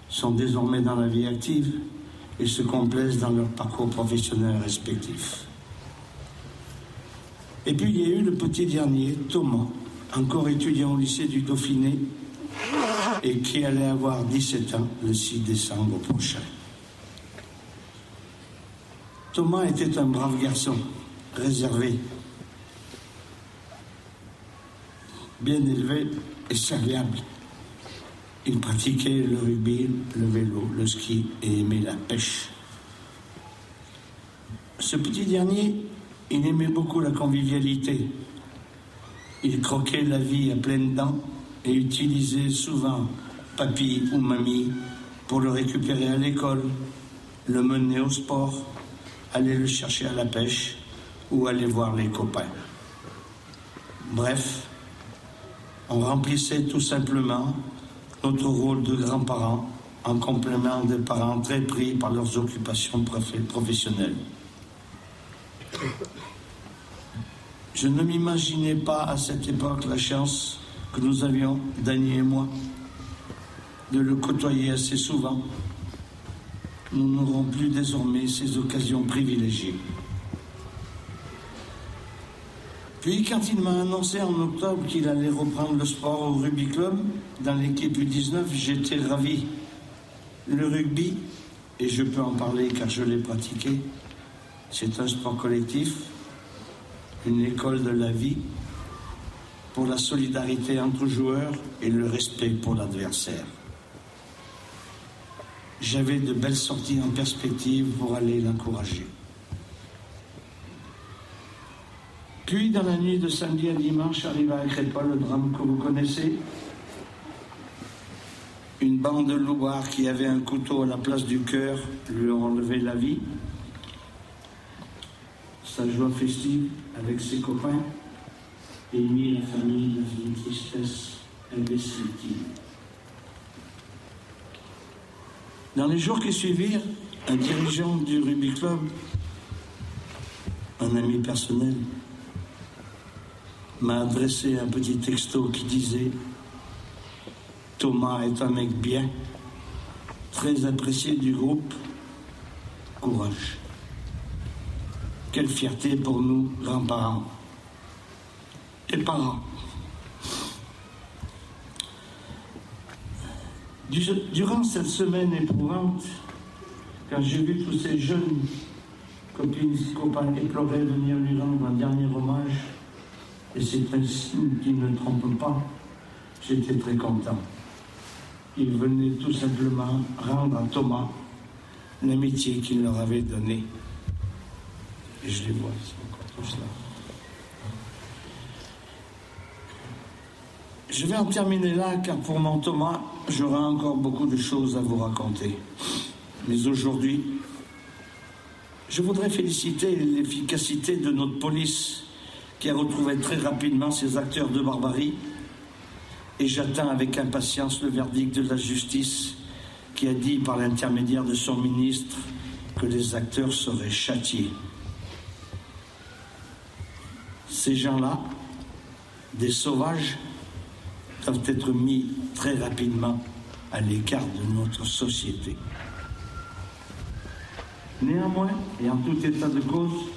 sont désormais dans la vie active et se complaisent dans leur parcours professionnel respectif. Et puis il y a eu le petit dernier, Thomas, encore étudiant au lycée du Dauphiné et qui allait avoir 17 ans le 6 décembre prochain. Thomas était un brave garçon, réservé, bien élevé et serviable. Il pratiquait le rugby, le vélo, le ski et aimait la pêche. Ce petit dernier, il aimait beaucoup la convivialité. Il croquait la vie à pleines dents et utilisait souvent papy ou mamie pour le récupérer à l'école, le mener au sport, aller le chercher à la pêche ou aller voir les copains. Bref, on remplissait tout simplement notre rôle de grands-parents en complément des parents très pris par leurs occupations professionnelles. Je ne m'imaginais pas à cette époque la chance que nous avions, Dany et moi, de le côtoyer assez souvent. Nous n'aurons plus désormais ces occasions privilégiées. Puis quand il m'a annoncé en octobre qu'il allait reprendre le sport au rugby club, dans l'équipe U19, j'étais ravi. Le rugby, et je peux en parler car je l'ai pratiqué, c'est un sport collectif, une école de la vie pour la solidarité entre joueurs et le respect pour l'adversaire. J'avais de belles sorties en perspective pour aller l'encourager. Puis, dans la nuit de samedi à dimanche, arriva à Crépol le drame que vous connaissez. Une bande de louards qui avait un couteau à la place du cœur lui ont enlevé la vie. Sa joie festive avec ses copains mis la famille dans une tristesse indescriptible. Dans les jours qui suivirent, un dirigeant du rugby club, un ami personnel, m'a adressé un petit texto qui disait Thomas est un mec bien, très apprécié du groupe, courage. Quelle fierté pour nous, grands-parents parents. Durant cette semaine éprouvante, quand j'ai vu tous ces jeunes copines, copains éplorés venir lui rendre un dernier hommage, et c'est un signe qui ne trompe pas, j'étais très content. Il venait tout simplement rendre à Thomas l'amitié qu'il leur avait donnée. Et je les vois, ils sont encore tous là. Je vais en terminer là, car pour mon Thomas, j'aurai encore beaucoup de choses à vous raconter. Mais aujourd'hui, je voudrais féliciter l'efficacité de notre police qui a retrouvé très rapidement ces acteurs de barbarie. Et j'attends avec impatience le verdict de la justice qui a dit par l'intermédiaire de son ministre que les acteurs seraient châtiés. Ces gens-là, des sauvages, doivent être mis très rapidement à l'écart de notre société. Néanmoins, et en tout état de cause,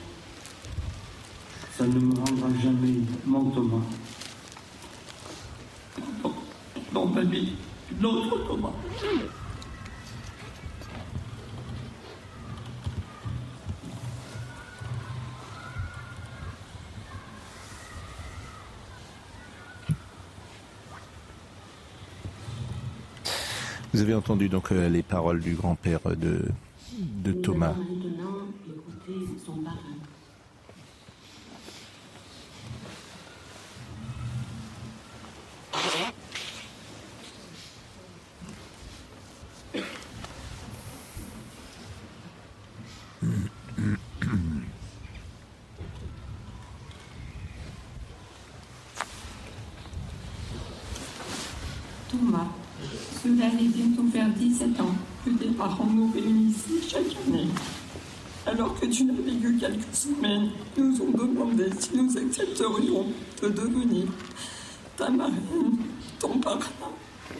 ça ne me rendra jamais mon Thomas. Dans ma vie, l'autre Thomas. Vous avez entendu donc euh, les paroles du grand-père de, de. Thomas, cela allait bientôt faire 17 ans que tes parents nous réunissaient chaque année. Alors quelques semaines, nous ont demandé si nous accepterions de devenir ta marraine, ton parrain,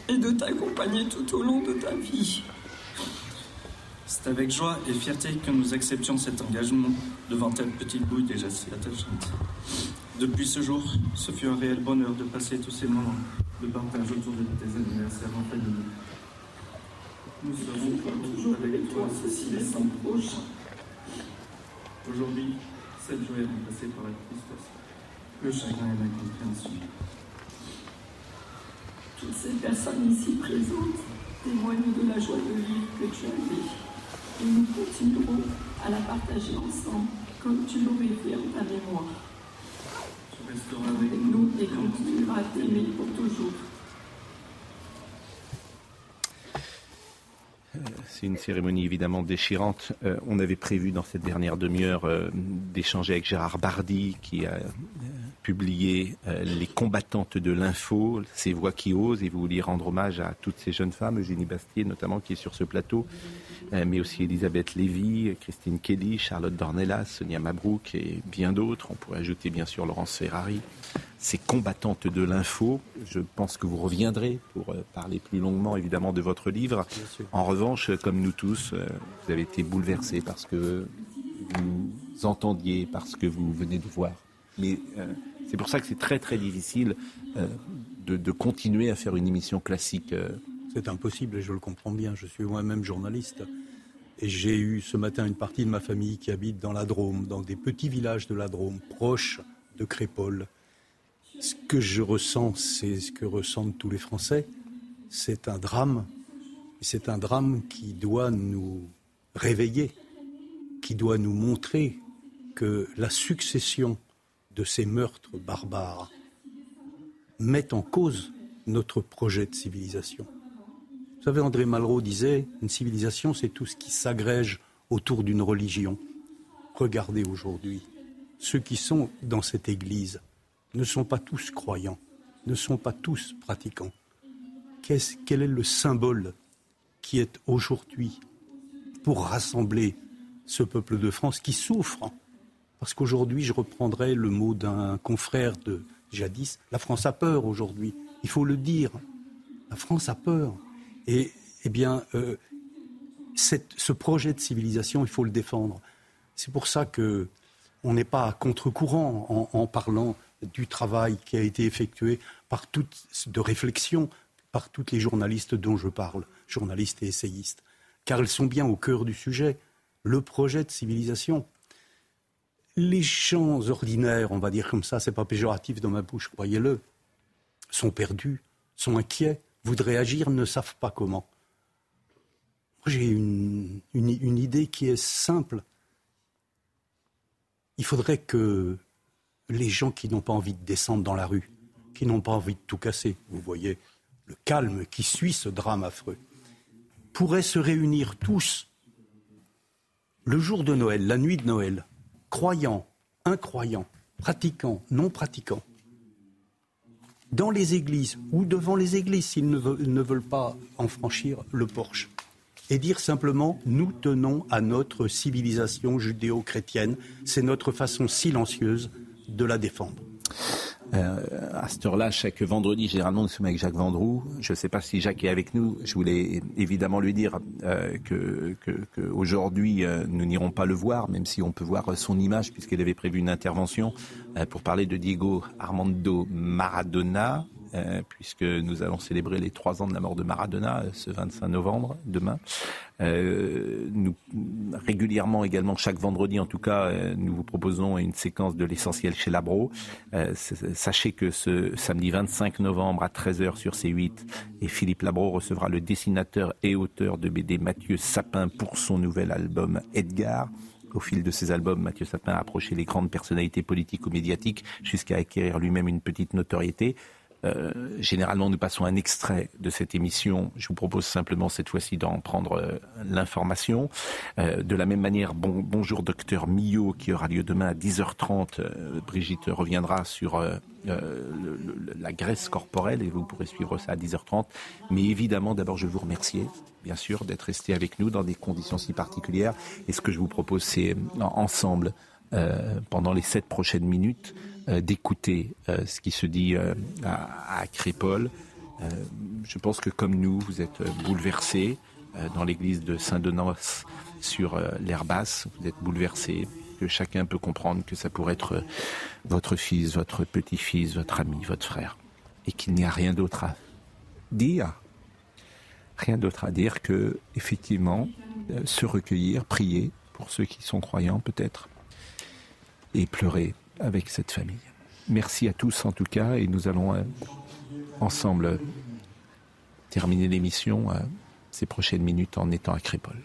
et de t'accompagner tout au long de ta vie. C'est avec joie et fierté que nous acceptions cet engagement devant telle petite bouille déjà si attachante. Depuis ce jour, ce fut un réel bonheur de passer tous ces moments de partage autour de tes anniversaires en famille. Nous serons toujours avec toi ceci les cent prochains. Aujourd'hui, cette joie est remplacée par la tristesse, le chagrin et l'incompréhension. Toutes ces personnes ici présentes témoignent de la joie de vivre que tu as vécue. Et nous continuerons à la partager ensemble, comme tu l'aurais fait en ta mémoire. Tu resteras avec nous et continueras à t'aimer pour toujours. C'est une cérémonie évidemment déchirante. Euh, on avait prévu dans cette dernière demi-heure euh, d'échanger avec Gérard Bardy qui a euh, publié Les combattantes de l'info, ces voix qui osent, et vous vouliez rendre hommage à toutes ces jeunes femmes, Eugénie Bastier notamment qui est sur ce plateau, mais aussi Elisabeth Lévy, Christine Kelly, Charlotte Dornelas, Sonia Mabrouk et bien d'autres. On pourrait ajouter bien sûr Laurence Ferrari. Ces combattantes de l'info, je pense que vous reviendrez pour parler plus longuement évidemment de votre livre. En revanche, comme nous tous, vous avez été bouleversés par ce que vous entendiez, par ce que vous venez de voir. Mais euh, c'est pour ça que c'est très très difficile euh, de, de, continuer à faire une émission classique. Euh. C'est impossible et je le comprends bien. Je suis moi-même journaliste. Et j'ai eu ce matin une partie de ma famille qui habite dans la Drôme, dans des petits villages de la Drôme, proches de Crépole. Ce que je ressens, c'est ce que ressentent tous les Français. C'est un drame. C'est un drame qui doit nous réveiller, qui doit nous montrer que la succession de ces meurtres barbares met en cause notre projet de civilisation. Vous savez, André Malraux disait, une civilisation, c'est tout ce qui s'agrège autour d'une religion. Regardez aujourd'hui, ceux qui sont dans cette Église ne sont pas tous croyants, ne sont pas tous pratiquants. Qu quel est le symbole qui est aujourd'hui pour rassembler ce peuple de France qui souffre parce qu'aujourd'hui, je reprendrai le mot d'un confrère de jadis, la France a peur aujourd'hui. Il faut le dire. La France a peur. Et, eh bien, euh, ce projet de civilisation, il faut le défendre. C'est pour ça que on n'est pas à contre-courant en, parlant du travail qui a été effectué par toutes de réflexion par toutes les journalistes dont je parle, journalistes et essayistes, car elles sont bien au cœur du sujet. Le projet de civilisation, les gens ordinaires, on va dire comme ça, c'est pas péjoratif dans ma bouche, croyez-le, sont perdus, sont inquiets, voudraient agir, ne savent pas comment. J'ai une, une idée qui est simple. Il faudrait que les gens qui n'ont pas envie de descendre dans la rue, qui n'ont pas envie de tout casser, vous voyez le calme qui suit ce drame affreux, pourraient se réunir tous le jour de Noël, la nuit de Noël, croyants, incroyants, pratiquants, non pratiquants, dans les églises ou devant les églises s'ils ne veulent, pas en franchir le porche, et dire simplement nous tenons à notre civilisation judéo-chrétienne, c'est notre façon silencieuse de la défendre. Euh, à cette heure-là, chaque vendredi, généralement, nous sommes avec Jacques Vendroux. Je ne sais pas si Jacques est avec nous. Je voulais évidemment lui dire euh, euh, nous n'irons pas le voir, même si on peut voir son image, puisqu'il avait prévu une intervention pour parler de Diego Armando Maradona, euh, puisque nous allons célébrer les trois ans de la mort de Maradona euh, ce 25 novembre, demain. Euh, nous, régulièrement également, chaque vendredi en tout cas, nous vous proposons une séquence de l'essentiel chez Labro. sachez que ce samedi 25 novembre à 13h sur C8, et Philippe Labro recevra le dessinateur et auteur de BD Mathieu Sapin pour son nouvel album Edgar. Au fil de ses albums, Mathieu Sapin a approché les grandes personnalités politiques ou médiatiques jusqu'à acquérir lui-même une petite notoriété. Euh, généralement, nous passons un extrait de cette émission. Je vous propose simplement cette fois-ci d'en prendre euh, l'information. Euh, de la même manière, bonjour docteur Millot, qui aura lieu demain à 10h30. Brigitte reviendra sur la graisse corporelle et vous pourrez suivre ça à 10h30. Mais évidemment, d'abord, je vous remercier, bien sûr, d'être resté avec nous dans des conditions si particulières. Et ce que je vous propose, c'est ensemble, pendant les sept prochaines minutes, d'écouter euh, ce qui se dit euh, à, à je pense que comme nous, vous êtes bouleversés dans l'église de Saint-Denis sur l'air basse, vous êtes bouleversés, que chacun peut comprendre que ça pourrait être votre fils, votre petit-fils, votre ami, votre frère, et qu'il n'y a rien d'autre à dire. Rien d'autre à dire que, effectivement, se recueillir, prier pour ceux qui sont croyants peut-être, et pleurer avec cette famille. Merci à tous en tout cas et nous allons euh, ensemble terminer l'émission euh, ces prochaines minutes en étant à Crépole.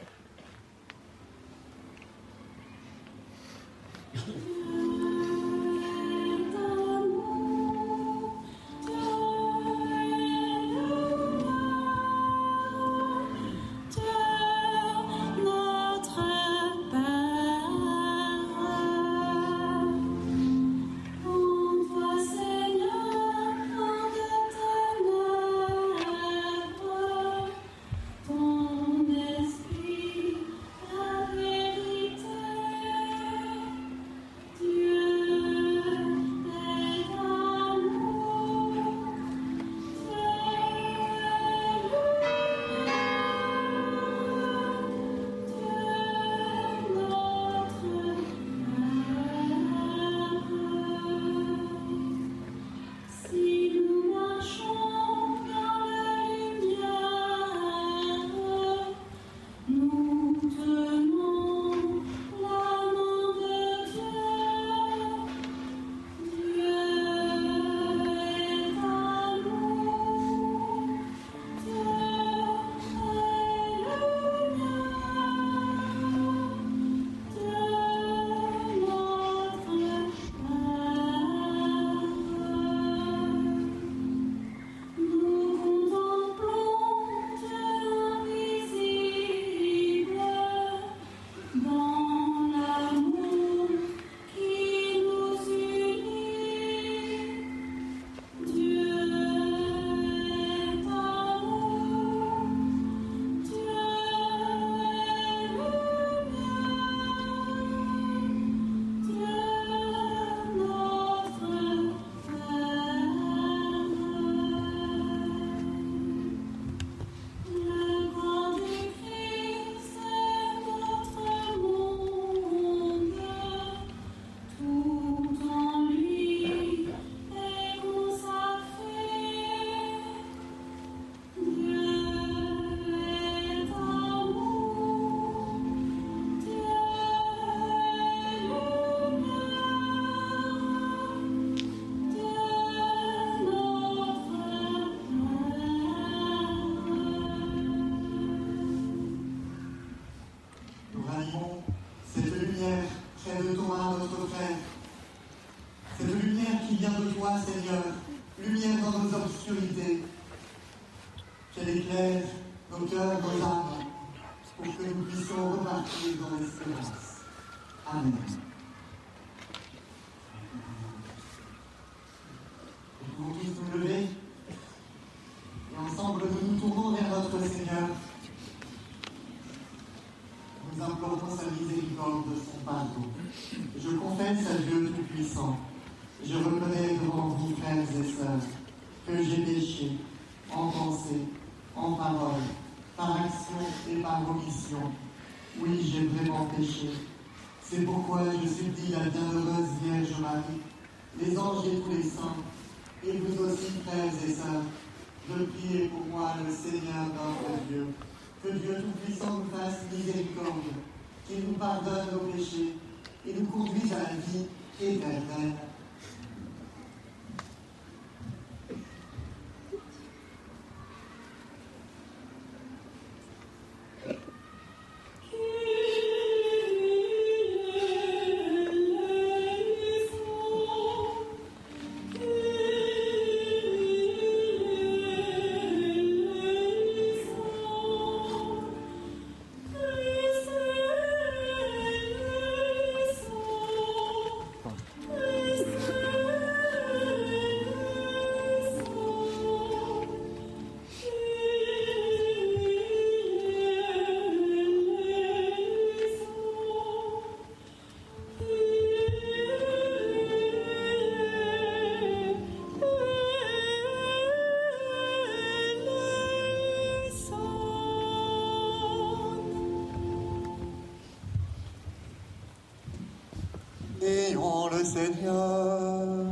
Seigneur.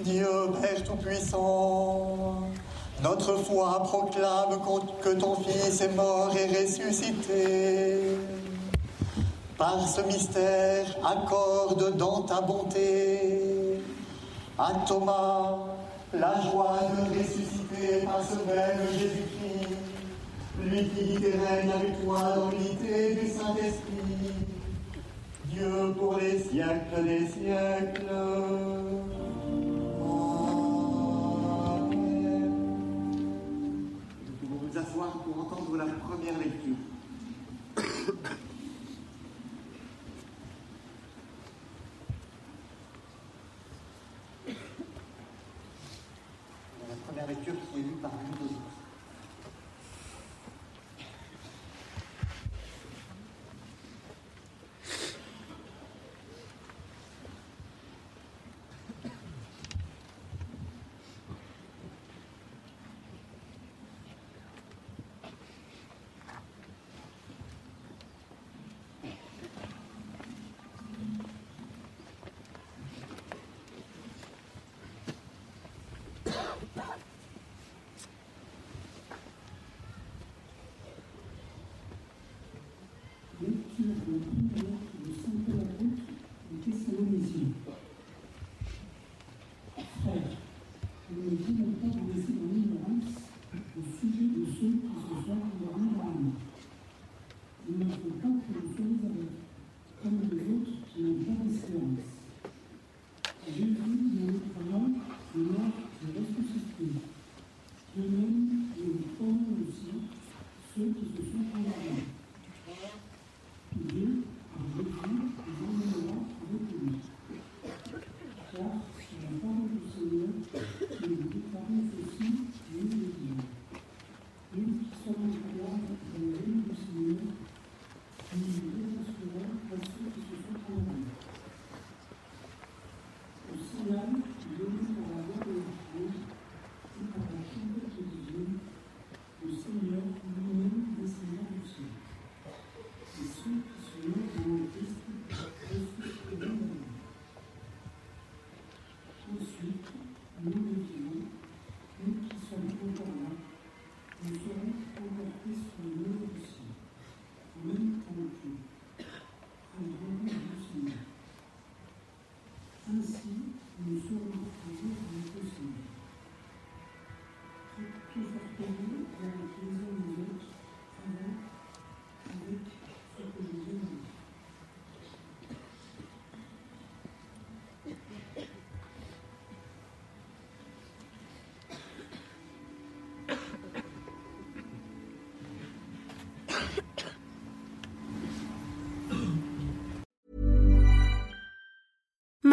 Dieu Père Tout-Puissant, notre foi proclame que ton Fils est mort et ressuscité. Par ce mystère, accorde dans ta bonté à Thomas la joie de ressusciter par ce même Jésus-Christ, lui qui règne avec toi dans l'unité du Saint-Esprit Thank you. sur la parole du Seigneur, et nous déclarons